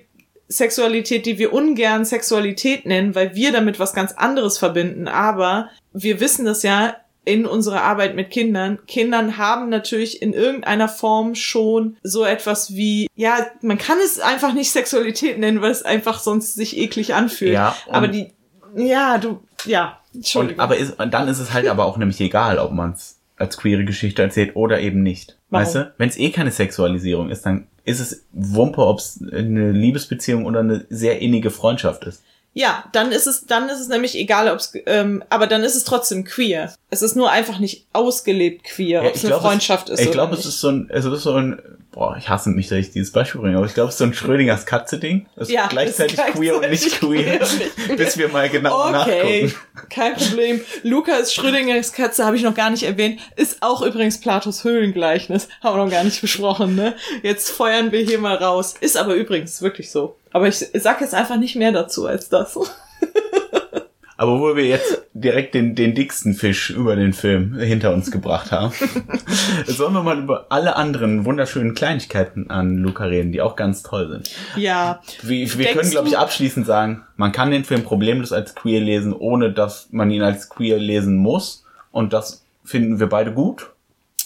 Sexualität, die wir ungern Sexualität nennen, weil wir damit was ganz anderes verbinden. Aber wir wissen das ja, in unserer Arbeit mit Kindern. Kindern haben natürlich in irgendeiner Form schon so etwas wie, ja, man kann es einfach nicht Sexualität nennen, weil es einfach sonst sich eklig anfühlt. Ja, und- aber die, ja, du, ja, Und, Entschuldigung. aber ist, und dann ist es halt aber auch nämlich egal, ob man es als queere Geschichte erzählt oder eben nicht. Warum? Weißt du? Wenn es eh keine Sexualisierung ist, dann ist es Wumpe, ob es eine Liebesbeziehung oder eine sehr innige Freundschaft ist. Ja, dann ist es, dann ist es nämlich egal, ob es, ähm, aber dann ist es trotzdem queer. Es ist nur einfach nicht ausgelebt queer, ob es eine glaub, Freundschaft es, ist. Ich glaube, es ist so ein, es ist so ein, boah, ich hasse mich, dass ich dieses Beispiel bringe, aber ich glaube, es ist so ein Schrödingers Katze-Ding. Ist Ja, gleichzeitig ist queer und nicht queer, bis wir mal genau Okay, nachgucken. kein Problem. Lukas Schrödingers Katze habe ich noch gar nicht erwähnt. Ist auch übrigens Platos Höhlengleichnis. Haben wir noch gar nicht besprochen, ne? Jetzt feuern wir hier mal raus. Ist aber übrigens wirklich so. Aber ich sag jetzt einfach nicht mehr dazu als das. Aber wo wir jetzt direkt den, den dicksten Fisch über den Film hinter uns gebracht haben, sollen wir mal über alle anderen wunderschönen Kleinigkeiten an Luca reden, die auch ganz toll sind. Ja. Wir, wir Denkst können, glaube ich, abschließend sagen, man kann den Film problemlos als queer lesen, ohne dass man ihn als queer lesen muss. Und das finden wir beide gut.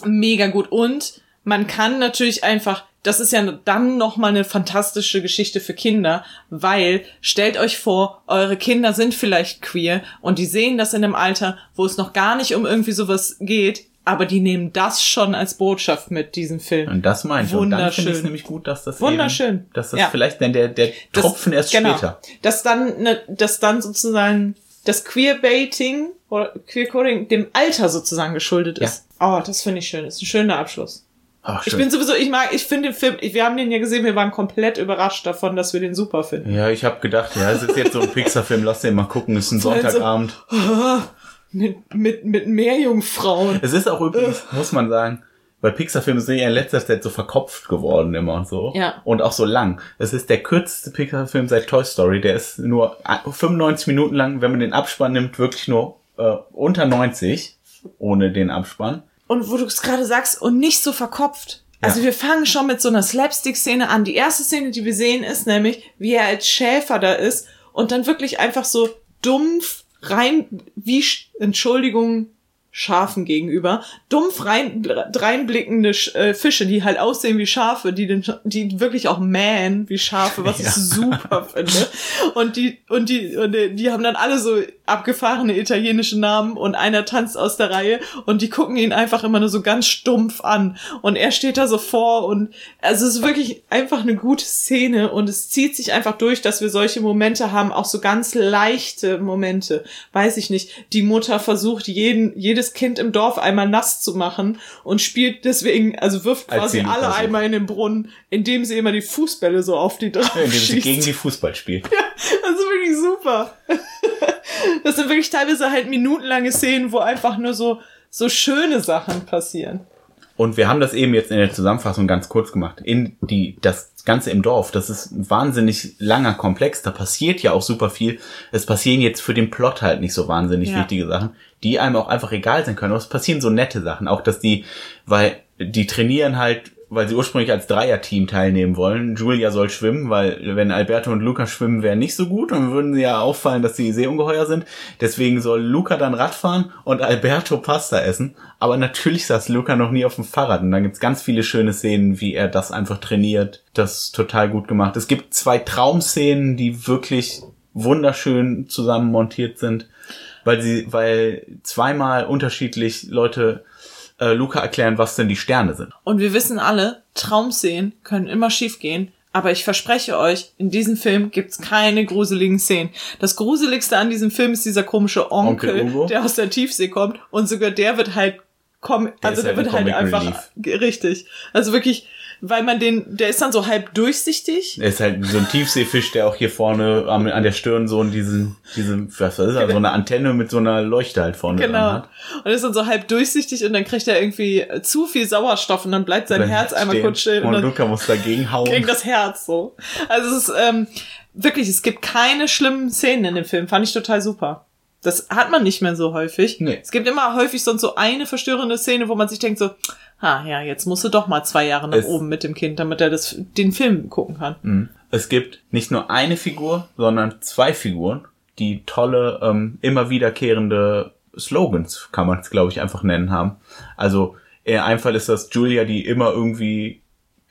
Mega gut. Und man kann natürlich einfach, das ist ja dann nochmal eine fantastische Geschichte für Kinder, weil stellt euch vor, eure Kinder sind vielleicht queer und die sehen das in einem Alter, wo es noch gar nicht um irgendwie sowas geht, aber die nehmen das schon als Botschaft mit, diesen Film. Und das meine ich. Und dann finde ich es Wunderschön. nämlich gut, dass das Wunderschön. Eben, dass das Ja. vielleicht dann der, der Das- Tropfen erst genau, später. Dass dann, ne, dass dann sozusagen das Queerbaiting oder Queercoding dem Alter sozusagen geschuldet Ja. ist. Oh, das finde ich schön. Das ist ein schöner Abschluss. Ach, Ich bin sowieso, ich mag, ich finde den Film, wir haben den ja gesehen, wir waren komplett überrascht davon, dass wir den super finden. ja, ich habe gedacht, ja, es ist jetzt so ein Pixar-Film, lass den mal gucken, es ist ein Sonntagabend. Mit, mit, mit Meerjungfrauen. Es ist auch übrigens, muss man sagen, weil Pixar-Filme sind ja in letzter Zeit so verkopft geworden immer und so. Ja. Und auch so lang. Es ist der kürzeste Pixar-Film seit Toy Story. Der ist nur 95 Minuten lang, wenn man den Abspann nimmt, wirklich nur äh, unter 90, ohne den Abspann. Und wo du es gerade sagst, und nicht so verkopft. Also Ja. wir fangen schon mit so einer Slapstick-Szene an. Die erste Szene, die wir sehen, ist nämlich, wie er als Schäfer da ist und dann wirklich einfach so dumpf rein, wie, Sch- Entschuldigung, Schafen gegenüber, dumpf rein, reinblickende äh, Fische, die halt aussehen wie Schafe, die den, die wirklich auch mähen wie Schafe, was ich Ja. super finde. Und die, und die, und die die haben dann alle so abgefahrene italienische Namen und einer tanzt aus der Reihe und die gucken ihn einfach immer nur so ganz stumpf an. Und er steht da so vor und also es ist wirklich einfach eine gute Szene und es zieht sich einfach durch, dass wir solche Momente haben, auch so ganz leichte Momente. Weiß ich nicht. Die Mutter versucht jeden, jedes Kind im Dorf einmal nass zu machen und spielt deswegen, also wirft quasi sie alle versucht. einmal in den Brunnen, indem sie immer die Fußbälle so auf die drauf Indem sie schießt. gegen die Fußball spielt. Das ist wirklich super. Das sind wirklich teilweise halt minutenlange Szenen, wo einfach nur so, so schöne Sachen passieren. Und wir haben das eben jetzt in der Zusammenfassung ganz kurz gemacht. In die, das Ganze im Dorf, das ist ein wahnsinnig langer Komplex, da passiert ja auch super viel. Es passieren jetzt für den Plot halt nicht so wahnsinnig Ja. wichtige Sachen, die einem auch einfach egal sein können. Aber es passieren so nette Sachen. Auch, dass die, weil die trainieren halt, weil sie ursprünglich als Dreierteam teilnehmen wollen. Julia soll schwimmen, weil wenn Alberto und Luca schwimmen, wäre nicht so gut. Dann würden sie ja auffallen, dass sie Seeungeheuer sind. Deswegen soll Luca dann Radfahren und Alberto Pasta essen. Aber natürlich saß Luca noch nie auf dem Fahrrad. Und dann gibt's ganz viele schöne Szenen, wie er das einfach trainiert. Das ist total gut gemacht. Es gibt zwei Traumszenen, die wirklich wunderschön zusammen montiert sind, weil sie, weil zweimal unterschiedlich Leute äh, Luca erklären, was denn die Sterne sind. Und wir wissen alle, Traumszenen können immer schiefgehen. Aber ich verspreche euch, in diesem Film gibt's keine gruseligen Szenen. Das Gruseligste an diesem Film ist dieser komische Onkel, Onkel der aus der Tiefsee kommt. Und sogar der wird halt, kom also ist der halt wird halt einfach, Relief. Richtig. Also wirklich, weil man den, der ist dann so halb durchsichtig. Er ist halt so ein Tiefseefisch, der auch hier vorne am, an der Stirn so diesen, diesen, was ist das, so eine Antenne mit so einer Leuchte halt vorne dran Genau. hat. Und ist dann so halb durchsichtig und dann kriegt er irgendwie zu viel Sauerstoff und dann bleibt sein Dann Herz einmal kurz still und Und Luca muss dagegen hauen. gegen das Herz so. Also es ist ähm, wirklich, es gibt keine schlimmen Szenen in dem Film. Fand ich total super. Das hat man nicht mehr so häufig. Nee. Es gibt immer häufig sonst so eine verstörende Szene, wo man sich denkt so, ah ja, jetzt musst du doch mal zwei Jahre nach Es- oben mit dem Kind, damit er das, den Film gucken kann. Mhm. Es gibt nicht nur eine Figur, sondern zwei Figuren, die tolle, ähm, immer wiederkehrende Slogans, kann man es, glaube ich, einfach nennen haben. Also in einem Fall ist das Julia, die immer irgendwie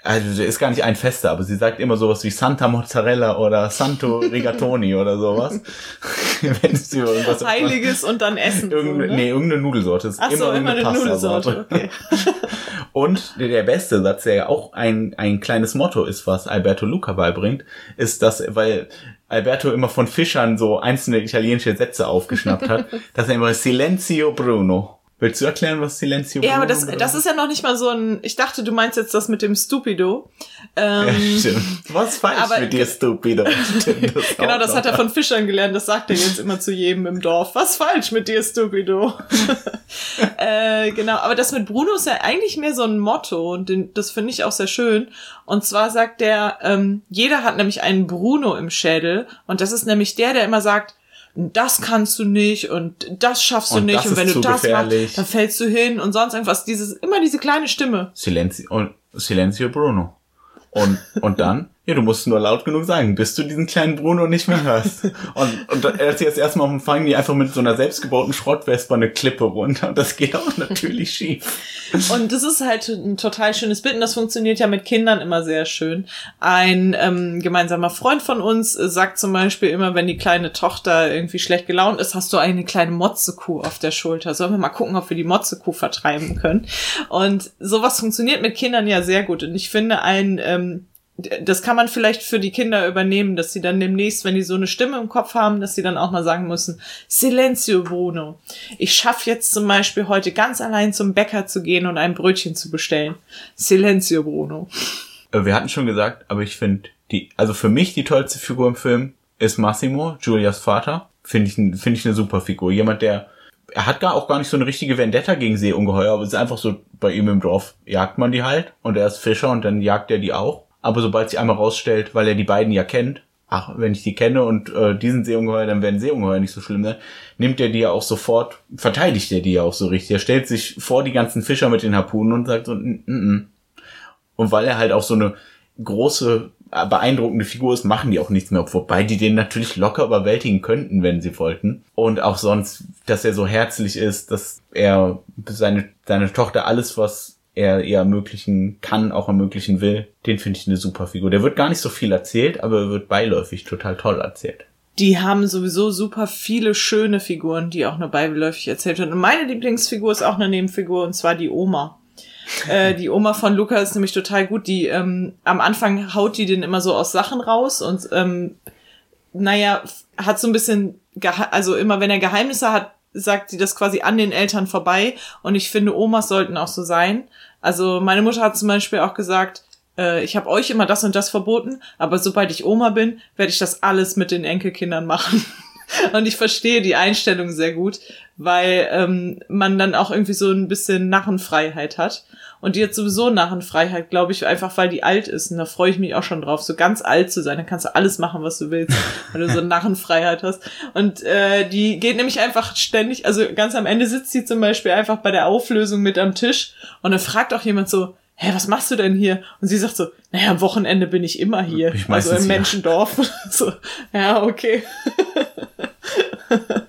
also der ist gar nicht ein Fester, aber sie sagt immer sowas wie Santa Mozzarella oder Santo Rigatoni oder sowas. Wenn sie irgendwas Heiliges und dann Essen. Irgende, so, ne? Nee, irgendeine Nudelsorte. Ach immer so, immer eine Nudelsorte. Okay. und der beste Satz, der ja auch ein, ein kleines Motto ist, was Alberto Luca beibringt, ist, dass, weil Alberto immer von Fischern so einzelne italienische Sätze aufgeschnappt hat, dass er immer Silenzio Bruno Willst du erklären, was Silenzio Ja, aber das, das ist ja noch nicht mal so ein. Ich dachte, du meinst jetzt das mit dem Stupido. Ähm, ja, stimmt. Was falsch aber, mit dir, Stupido? Stimmt, das genau, das hat er von Fischern gelernt. Das sagt er jetzt immer zu jedem im Dorf. Was falsch mit dir, Stupido? äh, genau, aber das mit Bruno ist ja eigentlich mehr so ein Motto und den, das finde ich auch sehr schön. Und zwar sagt der, ähm, jeder hat nämlich einen Bruno im Schädel und das ist nämlich der, der immer sagt, das kannst du nicht und das schaffst du und nicht und wenn du das gefährlich. machst, dann fällst du hin und sonst irgendwas. Dieses, immer diese kleine Stimme. Silenzio, Silenzio Bruno. Und, und dann ja, du musst nur laut genug sagen, bis du diesen kleinen Bruno nicht mehr hörst. Und, und er ist jetzt erstmal fangen die einfach mit so einer selbstgebauten Schrottwespe eine Klippe runter. Und das geht auch natürlich schief. Und das ist halt ein total schönes Bild und das funktioniert ja mit Kindern immer sehr schön. Ein ähm, gemeinsamer Freund von uns sagt zum Beispiel immer, wenn die kleine Tochter irgendwie schlecht gelaunt ist, hast du eine kleine Motzekuh auf der Schulter. Sollen wir mal gucken, ob wir die Motzekuh vertreiben können? Und sowas funktioniert mit Kindern ja sehr gut. Und ich finde, ein ähm, das kann man vielleicht für die Kinder übernehmen, dass sie dann demnächst, wenn die so eine Stimme im Kopf haben, dass sie dann auch mal sagen müssen, Silenzio Bruno. Ich schaffe jetzt zum Beispiel heute ganz allein zum Bäcker zu gehen und ein Brötchen zu bestellen. Silenzio Bruno. Äh, wir hatten schon gesagt, aber ich finde die, also für mich die tollste Figur im Film ist Massimo, Julias Vater. Finde ich, finde ich eine super Figur. Jemand, der, er hat gar auch gar nicht so eine richtige Vendetta gegen Seeungeheuer, aber es ist einfach so, bei ihm im Dorf jagt man die halt und er ist Fischer und dann jagt er die auch. Aber sobald sich einmal rausstellt, weil er die beiden ja kennt, ach, wenn ich die kenne und äh, diesen Seeungeheuer, dann werden Seeungeheuer nicht so schlimm sein, nimmt er die ja auch sofort, verteidigt er die ja auch so richtig. Er stellt sich vor die ganzen Fischer mit den Harpunen und sagt so, n -n -n. und weil er halt auch so eine große, äh, beeindruckende Figur ist, machen die auch nichts mehr, wobei die den natürlich locker überwältigen könnten, wenn sie wollten. Und auch sonst, dass er so herzlich ist, dass er seine, seine Tochter alles, was er ihr ermöglichen kann, auch ermöglichen will, den finde ich eine super Figur. Der wird gar nicht so viel erzählt, aber er wird beiläufig total toll erzählt. Die haben sowieso super viele schöne Figuren, die auch nur beiläufig erzählt werden. Und meine Lieblingsfigur ist auch eine Nebenfigur, und zwar die Oma. äh, die Oma von Luca ist nämlich total gut. Die ähm, am Anfang haut die den immer so aus Sachen raus und ähm, naja, hat so ein bisschen, also immer wenn er Geheimnisse hat, sagt sie das quasi an den Eltern vorbei. Und ich finde, Omas sollten auch so sein. Also meine Mutter hat zum Beispiel auch gesagt, äh, ich habe euch immer das und das verboten, aber sobald ich Oma bin, werde ich das alles mit den Enkelkindern machen. und ich verstehe die Einstellung sehr gut, weil ähm, man dann auch irgendwie so ein bisschen Narrenfreiheit hat. Und die hat sowieso Narrenfreiheit, glaube ich, einfach weil die alt ist. Und da freue ich mich auch schon drauf, so ganz alt zu sein. Dann kannst du alles machen, was du willst, wenn du so Narrenfreiheit hast. Und äh, die geht nämlich einfach ständig, also ganz am Ende sitzt sie zum Beispiel einfach bei der Auflösung mit am Tisch und dann fragt auch jemand so, hä, was machst du denn hier? Und sie sagt so, naja, am Wochenende bin ich immer hier. Ich also im Menschendorf. so, ja, okay.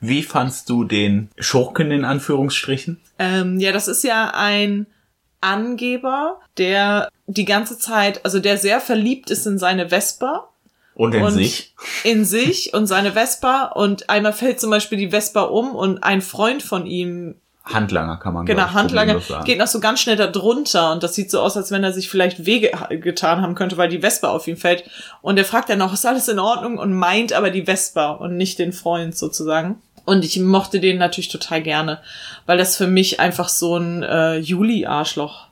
Wie fandst du den Schurken in Anführungsstrichen? Ähm, ja, das ist ja ein Angeber, der die ganze Zeit, also der sehr verliebt ist in seine Vespa. Und in und sich. In sich und seine Vespa. Und einmal fällt zum Beispiel die Vespa um und ein Freund von ihm Handlanger kann man Genau, Handlanger geht noch so ganz schnell da drunter und das sieht so aus, als wenn er sich vielleicht weh getan haben könnte, weil die Vespa auf ihn fällt. Und er fragt dann noch, ist alles in Ordnung? Und meint aber die Vespa und nicht den Freund sozusagen. Und ich mochte den natürlich total gerne, weil das für mich einfach so ein äh, Juli-Arschloch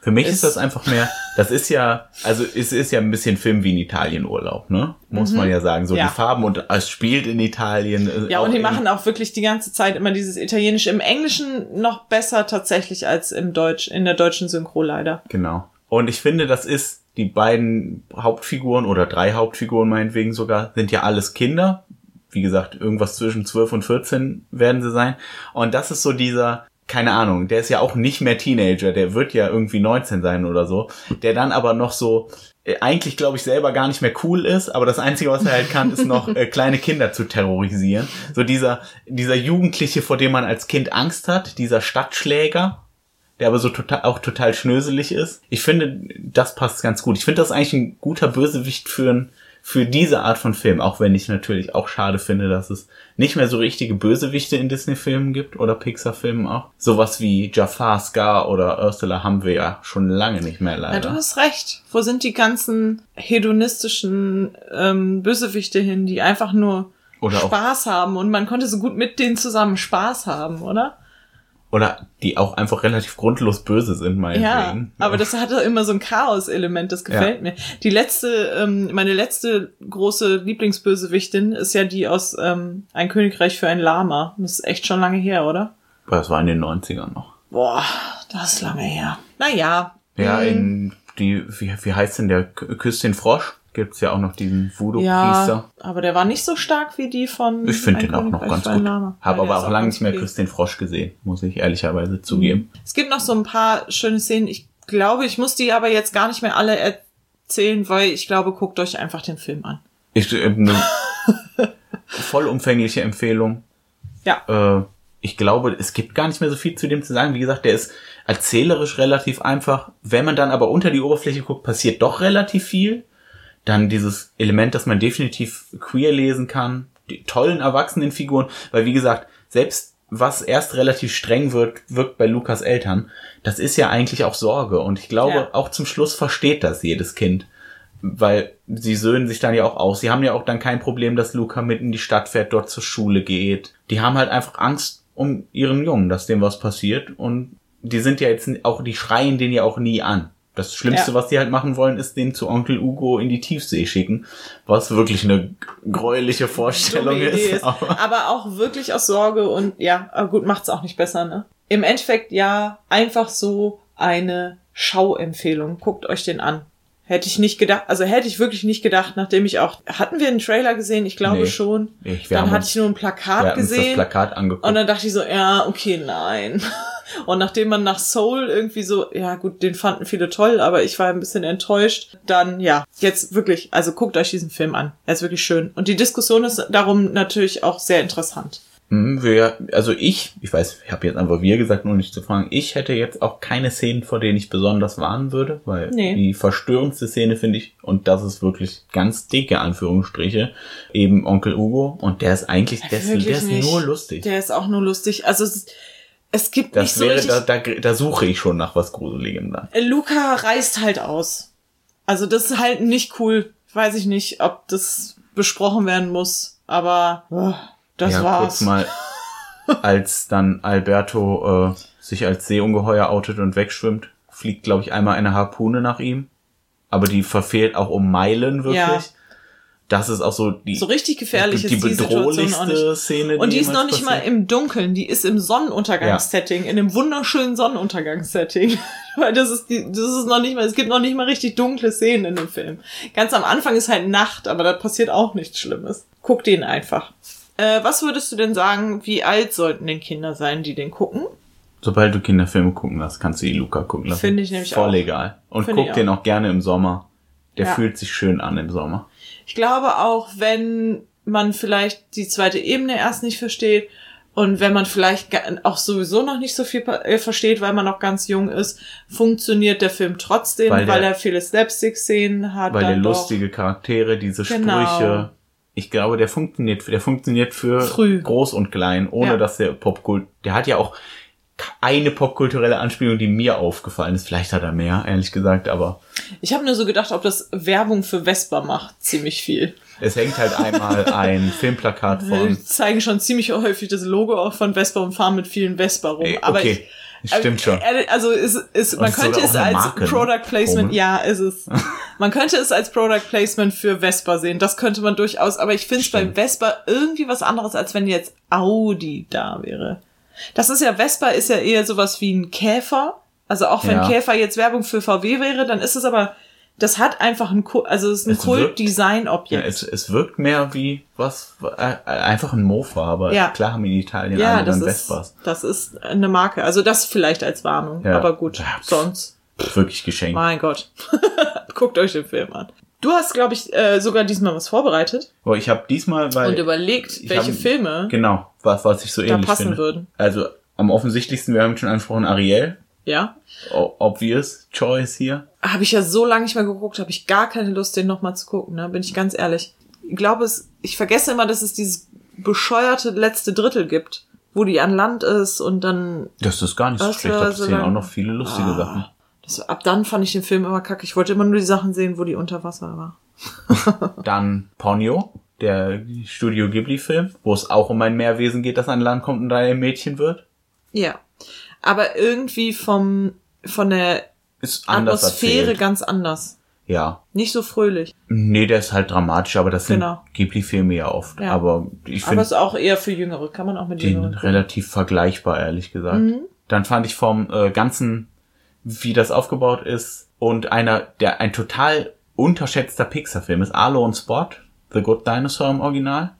für mich ist, ist, das einfach mehr, das ist ja, also es ist ja ein bisschen Film wie in Italien Urlaub, ne? Muss mhm. man ja sagen. So ja. die Farben und es spielt in Italien. Äh, ja, und die machen auch wirklich die ganze Zeit immer dieses Italienische. Im Englischen noch besser tatsächlich als im Deutsch, in der deutschen Synchro leider. Genau. Und ich finde, das ist, die beiden Hauptfiguren oder drei Hauptfiguren meinetwegen sogar, sind ja alles Kinder wie gesagt, irgendwas zwischen 12 und 14 werden sie sein. Und das ist so dieser, keine Ahnung, der ist ja auch nicht mehr Teenager, der wird ja irgendwie 19 sein oder so, der dann aber noch so äh, eigentlich, glaube ich, selber gar nicht mehr cool ist, aber das Einzige, was er halt kann, ist noch äh, kleine Kinder zu terrorisieren. So dieser, dieser Jugendliche, vor dem man als Kind Angst hat, dieser Stadtschläger, der aber so total, auch total schnöselig ist. Ich finde, das passt ganz gut. Ich finde das eigentlich ein guter Bösewicht für ein, für diese Art von Film, auch wenn ich natürlich auch schade finde, dass es nicht mehr so richtige Bösewichte in Disney-Filmen gibt oder Pixar-Filmen auch. Sowas wie Jafar, Scar oder Ursula haben wir ja schon lange nicht mehr leider. Ja, du hast recht. Wo sind die ganzen hedonistischen ähm, Bösewichte hin, die einfach nur Oder Spaß haben und man konnte so gut mit denen zusammen Spaß haben, oder? Oder die auch einfach relativ grundlos böse sind, Ja, meinetwegen. aber das hatte immer so ein Chaos-Element, das gefällt Ja. mir. Die letzte, ähm, meine letzte große Lieblingsbösewichtin ist ja die aus ähm, Ein Königreich für ein Lama. Das ist echt schon lange her, oder? Das war in den 90ern noch. Boah, das ist lange her. Naja. Ja, hm, in die, wie, wie heißt denn der K- Küss Frosch? Gibt's ja auch noch diesen Voodoo-Priester. ja, aber der war nicht so stark wie die von Ich finde den auch noch ganz gut. Habe aber auch lange nicht mehr okay. Den Frosch gesehen, muss ich ehrlicherweise zugeben. Es gibt noch so ein paar schöne Szenen. Ich glaube, ich muss die aber jetzt gar nicht mehr alle erzählen, weil ich glaube, guckt euch einfach den Film an. Ich, äh, eine vollumfängliche Empfehlung. Ja. Äh, ich glaube, es gibt gar nicht mehr so viel zu dem zu sagen. Wie gesagt, der ist erzählerisch relativ einfach. Wenn man dann aber unter die Oberfläche guckt, passiert doch relativ viel. Dann dieses Element, dass man definitiv queer lesen kann. Die tollen Erwachsenenfiguren. Weil wie gesagt, selbst was erst relativ streng wird, wirkt bei Lukas Eltern. Das ist ja eigentlich auch Sorge. Und ich glaube, Ja. auch zum Schluss versteht das jedes Kind weil sie söhnen sich dann ja auch aus. Sie haben ja auch dann kein Problem, dass Luca mit in die Stadt fährt, dort zur Schule geht. Die haben halt einfach Angst um ihren Jungen, dass dem was passiert und die sind ja jetzt auch, die schreien den ja auch nie an. Das Schlimmste, Ja. was die halt machen wollen, ist den zu Onkel Ugo in die Tiefsee schicken, was wirklich eine gräuliche Vorstellung ist. ist. Aber Aber auch wirklich aus Sorge und ja, gut, macht's auch nicht besser, ne? Im Endeffekt ja, einfach so eine Schauempfehlung. Guckt euch den an. Hätte ich nicht gedacht, also hätte ich wirklich nicht gedacht, nachdem ich auch, hatten wir einen Trailer gesehen? Ich glaube Nee. schon. Ich- wir dann hatte uns- ich nur ein wir Plakat hatten uns das gesehen. Plakat angeguckt. Und dann dachte ich so, ja, okay, nein. Und nachdem man nach Soul irgendwie so, ja gut, den fanden viele toll, aber ich war ein bisschen enttäuscht, dann ja, jetzt wirklich, also guckt euch diesen Film an. Er ist wirklich schön. Und die Diskussion ist darum natürlich auch sehr interessant. Hm, wir, also ich, ich weiß, ich habe jetzt einfach wir gesagt, nur nicht zu fragen. Ich hätte jetzt auch keine Szenen, vor denen ich besonders warnen würde, weil Nee. die verstörendste Szene finde ich, und das ist wirklich ganz dicke Anführungsstriche, eben Onkel Ugo. Und der ist eigentlich, der ist, der ist nur lustig. Der ist auch nur lustig. Also es, es gibt nicht das so wäre, richtig. da, da, da suche ich schon nach was Gruseligem dann. Luca reißt halt aus. Also das ist halt nicht cool. Weiß ich nicht, ob das besprochen werden muss, aber oh, das ja, war's. kurz mal, als dann Alberto äh, sich als Seeungeheuer outet und wegschwimmt, fliegt, glaube ich, einmal eine Harpune nach ihm. Aber die verfehlt auch um Meilen wirklich. Ja. Das ist auch so die, So richtig gefährlich die die auch bedrohlichste. Szene. Und die ist noch nicht mal passiert. im Dunkeln, die ist im Sonnenuntergangssetting, in einem wunderschönen Sonnenuntergangssetting. Weil das ist die, das ist noch nicht mal, es gibt noch nicht mal richtig dunkle Szenen in dem Film. Ganz am Anfang ist halt Nacht, aber da passiert auch nichts Schlimmes. Guck den einfach. Äh, was würdest du denn sagen, wie alt sollten denn Kinder sein, die den gucken? Sobald du Kinderfilme gucken lässt, kannst du die Luca gucken lassen. Finde ich nämlich Voll auch. egal. Und Finde guck den auch gerne im Sommer. Der Ja. fühlt sich schön an im Sommer. Ich glaube auch, wenn man vielleicht die zweite Ebene erst nicht versteht und wenn man vielleicht auch sowieso noch nicht so viel äh, versteht, weil man noch ganz jung ist, funktioniert der Film trotzdem, Weil weil, der- er viele Slapstick-Szenen hat. Weil doch. lustige Charaktere, diese Genau. Sprüche, ich glaube, der funktioniert, der funktioniert für Früh. groß und klein, ohne Ja. dass der Popkult, der hat ja auch eine popkulturelle Anspielung, die mir aufgefallen ist. Vielleicht hat er mehr, ehrlich gesagt, aber Ich habe nur so gedacht, ob das Werbung für Vespa macht, ziemlich viel. es hängt halt einmal ein Filmplakat Wir von, zeigen schon ziemlich häufig das Logo auch von Vespa und fahren mit vielen Vespa rum. Ey, Aber okay, ich, stimmt schon. Äh, Also ist, ist, man ist könnte es als Marke, ne? Product Placement, Komisch. ja, ist es. Man könnte es als Product Placement für Vespa sehen. Das könnte man durchaus. Aber ich finde es bei. Vespa irgendwie was anderes, als wenn jetzt Audi da wäre. Das ist ja, Vespa ist ja eher sowas wie ein Käfer. Also auch wenn Ja. Käfer jetzt Werbung für VW wäre, dann ist es aber, das hat einfach ein, also es ist ein Es wirkt- Ja, Kult-Design-Objekt. es, es wirkt mehr wie was, äh, einfach ein Mofa, aber Ja. klar haben in Italien Ja, dann ist, Vespas. das ist eine Marke. Also das vielleicht als Warnung. Ja. Aber gut, sonst. Wirklich geschenkt. Mein Gott. Guckt euch den Film an. Du hast, glaube ich, äh, sogar diesmal was vorbereitet Aber ich habe diesmal, weil und überlegt, welche hab- Filme genau, was, was ich so da ähnlich passen finde. würden. Also am offensichtlichsten, wir haben schon angesprochen, Ariel. Ja. O- Obvious Choice hier. Habe ich ja so lange nicht mehr geguckt, habe ich gar keine Lust, den nochmal zu gucken, ne? Bin ich ganz ehrlich. Ich glaube, es, ich vergesse immer, dass es dieses bescheuerte letzte Drittel gibt, wo die an Land ist und dann. Das ist gar nicht so schlecht. Da passieren auch noch viele lustige Ah. Sachen. Das, ab dann fand ich den Film immer kacke. Ich wollte immer nur die Sachen sehen, wo die unter Wasser war. Dann Ponyo, der Studio Ghibli-Film, wo es auch um ein Meerwesen geht, das an Land kommt und da ein Mädchen wird. Ja. Aber irgendwie vom, von der Atmosphäre erzählt. ganz anders. Ja. Nicht so fröhlich. Nee, der ist halt dramatisch, aber das sind Genau. Ghibli-Filme ja oft. Ja. Aber ich Aber finde ist auch eher für Jüngere. Kann man auch mit den Jüngeren relativ vergleichbar, ehrlich gesagt. Mhm. Dann fand ich vom äh, ganzen, wie das aufgebaut ist und einer, der ein total unterschätzter Pixar-Film ist, Arlo und Spot, The Good Dinosaur im Original.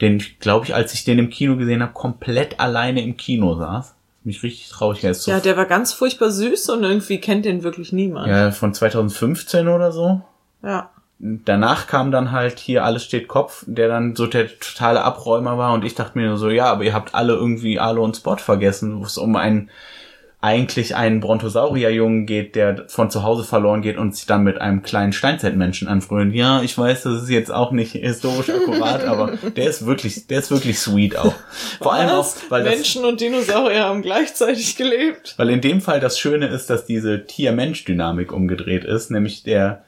Den, glaube ich, als ich den im Kino gesehen habe, komplett alleine im Kino saß. Mich richtig traurig. Der ist so Ja, der war ganz furchtbar süß und irgendwie kennt den wirklich niemand. ja, von 2015 oder so. ja. danach kam dann halt hier Alles steht Kopf, der dann so der totale Abräumer war und ich dachte mir nur so, ja, aber ihr habt alle irgendwie Alo und Spot vergessen, wo es um einen eigentlich einen Brontosaurierjungen geht, der von zu Hause verloren geht und sich dann mit einem kleinen Steinzeitmenschen anfreundet. Ja, ich weiß, das ist jetzt auch nicht historisch akkurat, aber der ist wirklich, der ist wirklich sweet auch. Vor allem auch, Was? weil das, Menschen und Dinosaurier haben gleichzeitig gelebt. weil in dem Fall das Schöne ist, dass diese Tier-Mensch-Dynamik umgedreht ist, nämlich der,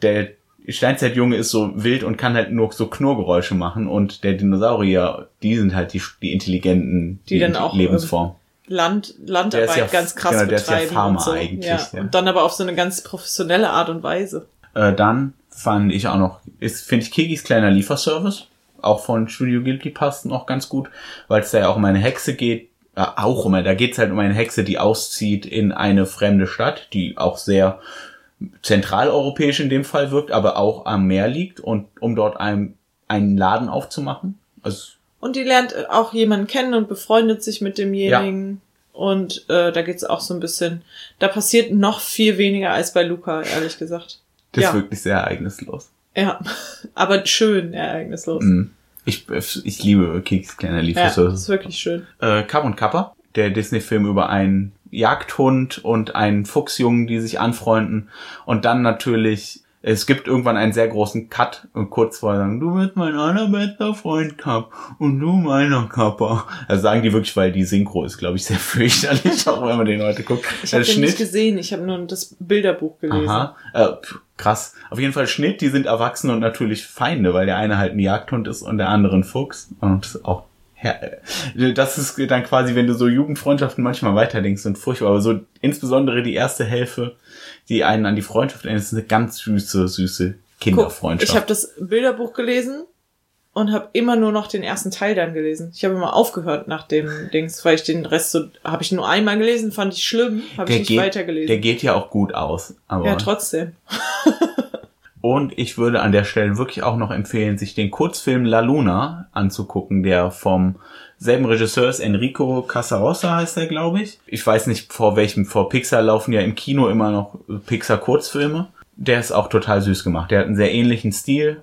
der Steinzeitjunge ist so wild und kann halt nur so Knurrgeräusche machen und der Dinosaurier, die sind halt die, die intelligenten, Die dann auch, Lebensform. Land, Landarbeit ja- ganz krass genau, der ist ja betreiben Farmer und so. eigentlich, Ja. ja. Und dann aber auf so eine ganz professionelle Art und Weise. Äh, dann fand ich auch noch, ist, finde ich Kigis kleiner Lieferservice, auch von Studio Ghibli passt noch ganz gut, weil es da ja auch um eine Hexe geht, äh, auch um, da geht es halt um eine Hexe, die auszieht in eine fremde Stadt, die auch sehr zentraleuropäisch in dem Fall wirkt, aber auch am Meer liegt und um dort einen, einen Laden aufzumachen. Also Und die lernt auch jemanden kennen und befreundet sich mit demjenigen. Und äh, da geht's auch so ein bisschen. Da passiert noch viel weniger als bei Luca, ehrlich gesagt. das Ja. ist wirklich sehr ereignislos. Ja, aber schön ereignislos. Mhm. Ich, ich liebe Kigis kleiner Ja, Lieferservice. ist wirklich schön. äh, Kapp und Kappa, der Disney-Film über einen Jagdhund und einen Fuchsjungen, die sich anfreunden. Und dann natürlich, es gibt irgendwann einen sehr großen Cut und kurz vorher sagen, du bist mein allerbester Freund Kapp und du meiner Kappa. Also sagen die wirklich, weil die Synchro ist, glaube ich, sehr fürchterlich, auch wenn man den heute guckt. Ich habe nicht gesehen, ich habe nur das Bilderbuch gelesen. Aha. Äh, krass. Auf jeden Fall Schnitt, die sind erwachsen und natürlich Feinde, weil der eine halt ein Jagdhund ist und der andere ein Fuchs. Und auch her- äh, das ist dann quasi, wenn du so Jugendfreundschaften manchmal weiterdenkst und furchtbar, aber so insbesondere die erste Hälfte, die einen an die Freundschaft erinnert, ist eine ganz süße, süße Guck, Kinderfreundschaft. ich habe das Bilderbuch gelesen und habe immer nur noch den ersten Teil dann gelesen. Ich habe immer aufgehört nach dem Dings, weil ich den Rest so habe ich nur einmal gelesen, fand ich schlimm, habe ich nicht geht, weitergelesen. der geht ja auch gut aus. Aber ja, trotzdem. Und ich würde an der Stelle wirklich auch noch empfehlen, sich den Kurzfilm La Luna anzugucken, der vom selben Regisseur ist, Enrico Casarosa heißt er, glaube ich. Ich weiß nicht, vor welchem, vor Pixar laufen ja im Kino immer noch Pixar Kurzfilme. Der ist auch total süß gemacht. Der hat einen sehr ähnlichen Stil.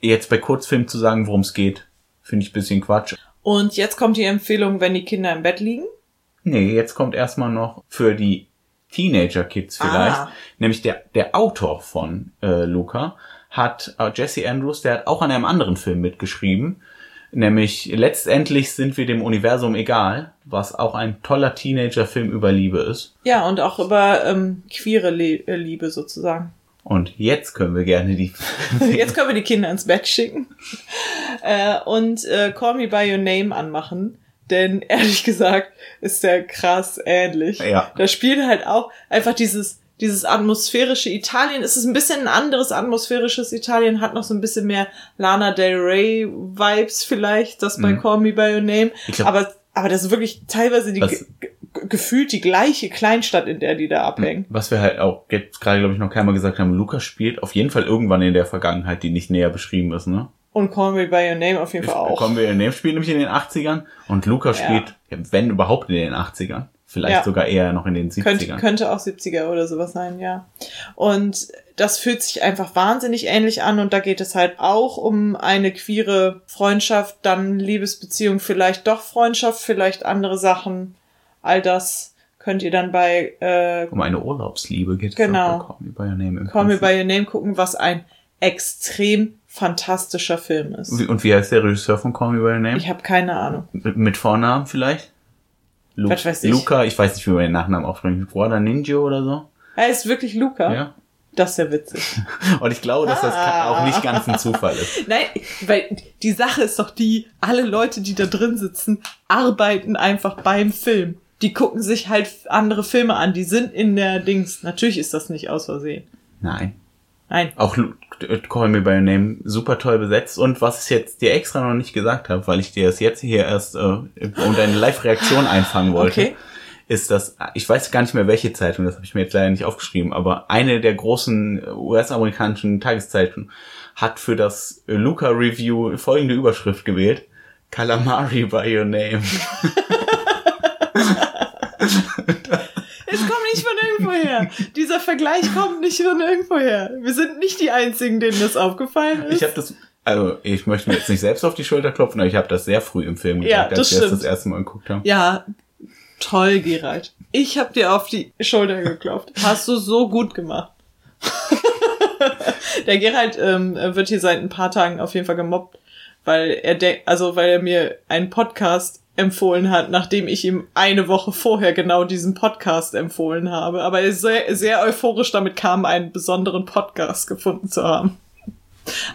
Jetzt bei Kurzfilmen zu sagen, worum es geht, finde ich ein bisschen Quatsch. Und jetzt kommt die Empfehlung, wenn die Kinder im Bett liegen. Nee, jetzt kommt erstmal noch für die Teenager-Kids vielleicht. Ah. Nämlich der, der Autor von äh, Luca hat, äh, Jesse Andrews, der hat auch an einem anderen Film mitgeschrieben. Nämlich letztendlich sind wir dem Universum egal, was auch ein toller Teenager-Film über Liebe ist. Ja, und auch über ähm, queere Le äh, Liebe sozusagen. Und jetzt können wir gerne die. Jetzt können wir die Kinder ins Bett schicken äh, und äh, Call Me By Your Name anmachen. Denn ehrlich gesagt ist der krass ähnlich. Ja. Da spielt halt auch einfach dieses, dieses atmosphärische Italien. Es ist ein bisschen ein anderes atmosphärisches Italien, hat noch so ein bisschen mehr Lana Del Rey Vibes vielleicht, das bei Mhm. Call Me By Your Name. Glaub- aber, aber das ist wirklich teilweise die, gefühlt die gleiche Kleinstadt, in der die da abhängen. Was wir halt auch jetzt gerade, glaube ich, noch keinmal gesagt haben, Luca spielt auf jeden Fall irgendwann in der Vergangenheit, die nicht näher beschrieben ist, ne? Und Call Me By Your Name auf jeden Fall auch. Kommen wir in dem Spiel nämlich in den 80ern und Luca Ja. spielt, wenn überhaupt in den 80ern. Vielleicht Ja. sogar eher noch in den 70ern. Könnte, könnte auch 70er oder sowas sein, ja. Und das fühlt sich einfach wahnsinnig ähnlich an und da geht es halt auch um eine queere Freundschaft, dann Liebesbeziehung, vielleicht doch Freundschaft, vielleicht andere Sachen. All das könnt ihr dann bei äh, um eine Urlaubsliebe geht es Genau. auch bei Call Me By Your Name. im Call Me. By Your Name gucken, was ein extrem fantastischer Film ist. Und wie heißt der Regisseur von Call Me By Your Name? Ich habe keine Ahnung. Mit Vornamen vielleicht? Lu Was weiß ich. Luca, ich weiß nicht, wie man den Nachnamen ausspricht. Brother Ninja oder so? Er ist wirklich Luca. Ja. Das ist ja witzig. Und ich glaube, dass das Ah. auch nicht ganz ein Zufall ist. Nein, weil die Sache ist doch die, alle Leute, die da drin sitzen, arbeiten einfach beim Film. Die gucken sich halt andere Filme an, die sind in der Dings. Natürlich ist das nicht aus Versehen. Nein. Nein. Auch Lu Call Me By Your Name super toll besetzt. Und was ich jetzt dir extra noch nicht gesagt habe, weil ich dir das jetzt hier erst äh, um deine Live-Reaktion einfangen wollte, Okay. ist das, ich weiß gar nicht mehr welche Zeitung, das habe ich mir jetzt leider nicht aufgeschrieben, aber eine der großen äh, US-amerikanischen Tageszeitungen hat für das äh, Luca Review folgende Überschrift gewählt. Calamari by your name. Es kommt nicht von irgendwo her. Dieser Vergleich kommt nicht von irgendwo her. Wir sind nicht die Einzigen, denen das aufgefallen ist. Ich habe das, also ich möchte mir jetzt nicht selbst auf die Schulter klopfen, aber ich habe das sehr früh im Film Ja, gesagt, das als wir das das erste Mal geguckt haben. ja, toll, Gerald. Ich hab dir auf die Schulter geklopft. Hast du so gut gemacht. Der Gerald ähm, wird hier seit ein paar Tagen auf jeden Fall gemobbt, weil er denkt, also weil er mir einen Podcast empfohlen hat, nachdem ich ihm eine Woche vorher genau diesen Podcast empfohlen habe. Aber er ist sehr, sehr euphorisch damit kam, einen besonderen Podcast gefunden zu haben.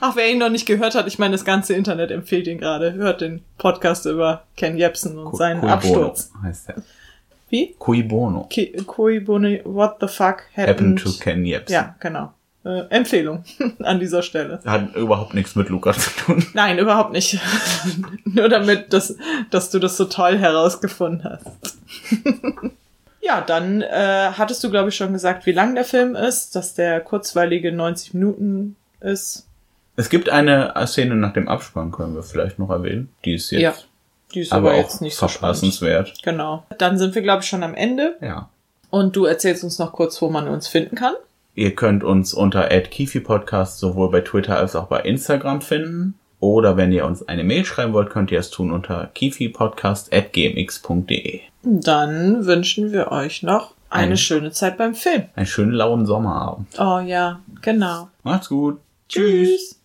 Ach, wer ihn noch nicht gehört hat, ich meine, das ganze Internet empfiehlt ihn gerade. Hört den Podcast über Ken Jebsen und Cu- seinen cui bono Absturz. heißt der. Wie? Cui bono. Ki Kui Boni, what the fuck Happen happened? to Ken Jebsen. Ja, genau. Äh, Empfehlung an dieser Stelle. Hat überhaupt nichts mit Luca zu tun. Nein, überhaupt nicht. Nur damit, dass, dass du das so toll herausgefunden hast. ja, dann äh, hattest du, glaube ich, schon gesagt, wie lang der Film ist, dass der kurzweilige 90 Minuten ist. Es gibt eine Szene nach dem Abspann, können wir vielleicht noch erwähnen. Die ist jetzt Ja, Die ist aber, aber, jetzt auch nicht so verpassenswert. Genau. Dann sind wir, glaube ich, schon am Ende. Ja. Und du erzählst uns noch kurz, wo man uns finden kann. Ihr könnt uns unter @kifi-podcast sowohl bei Twitter als auch bei Instagram finden. Oder wenn ihr uns eine Mail schreiben wollt, könnt ihr es tun unter kifipodcast.gmx.de. Dann wünschen wir euch noch eine Ein- schöne Zeit beim Film. Einen schönen lauen Sommerabend. Oh ja, genau. Macht's gut. Tschüss.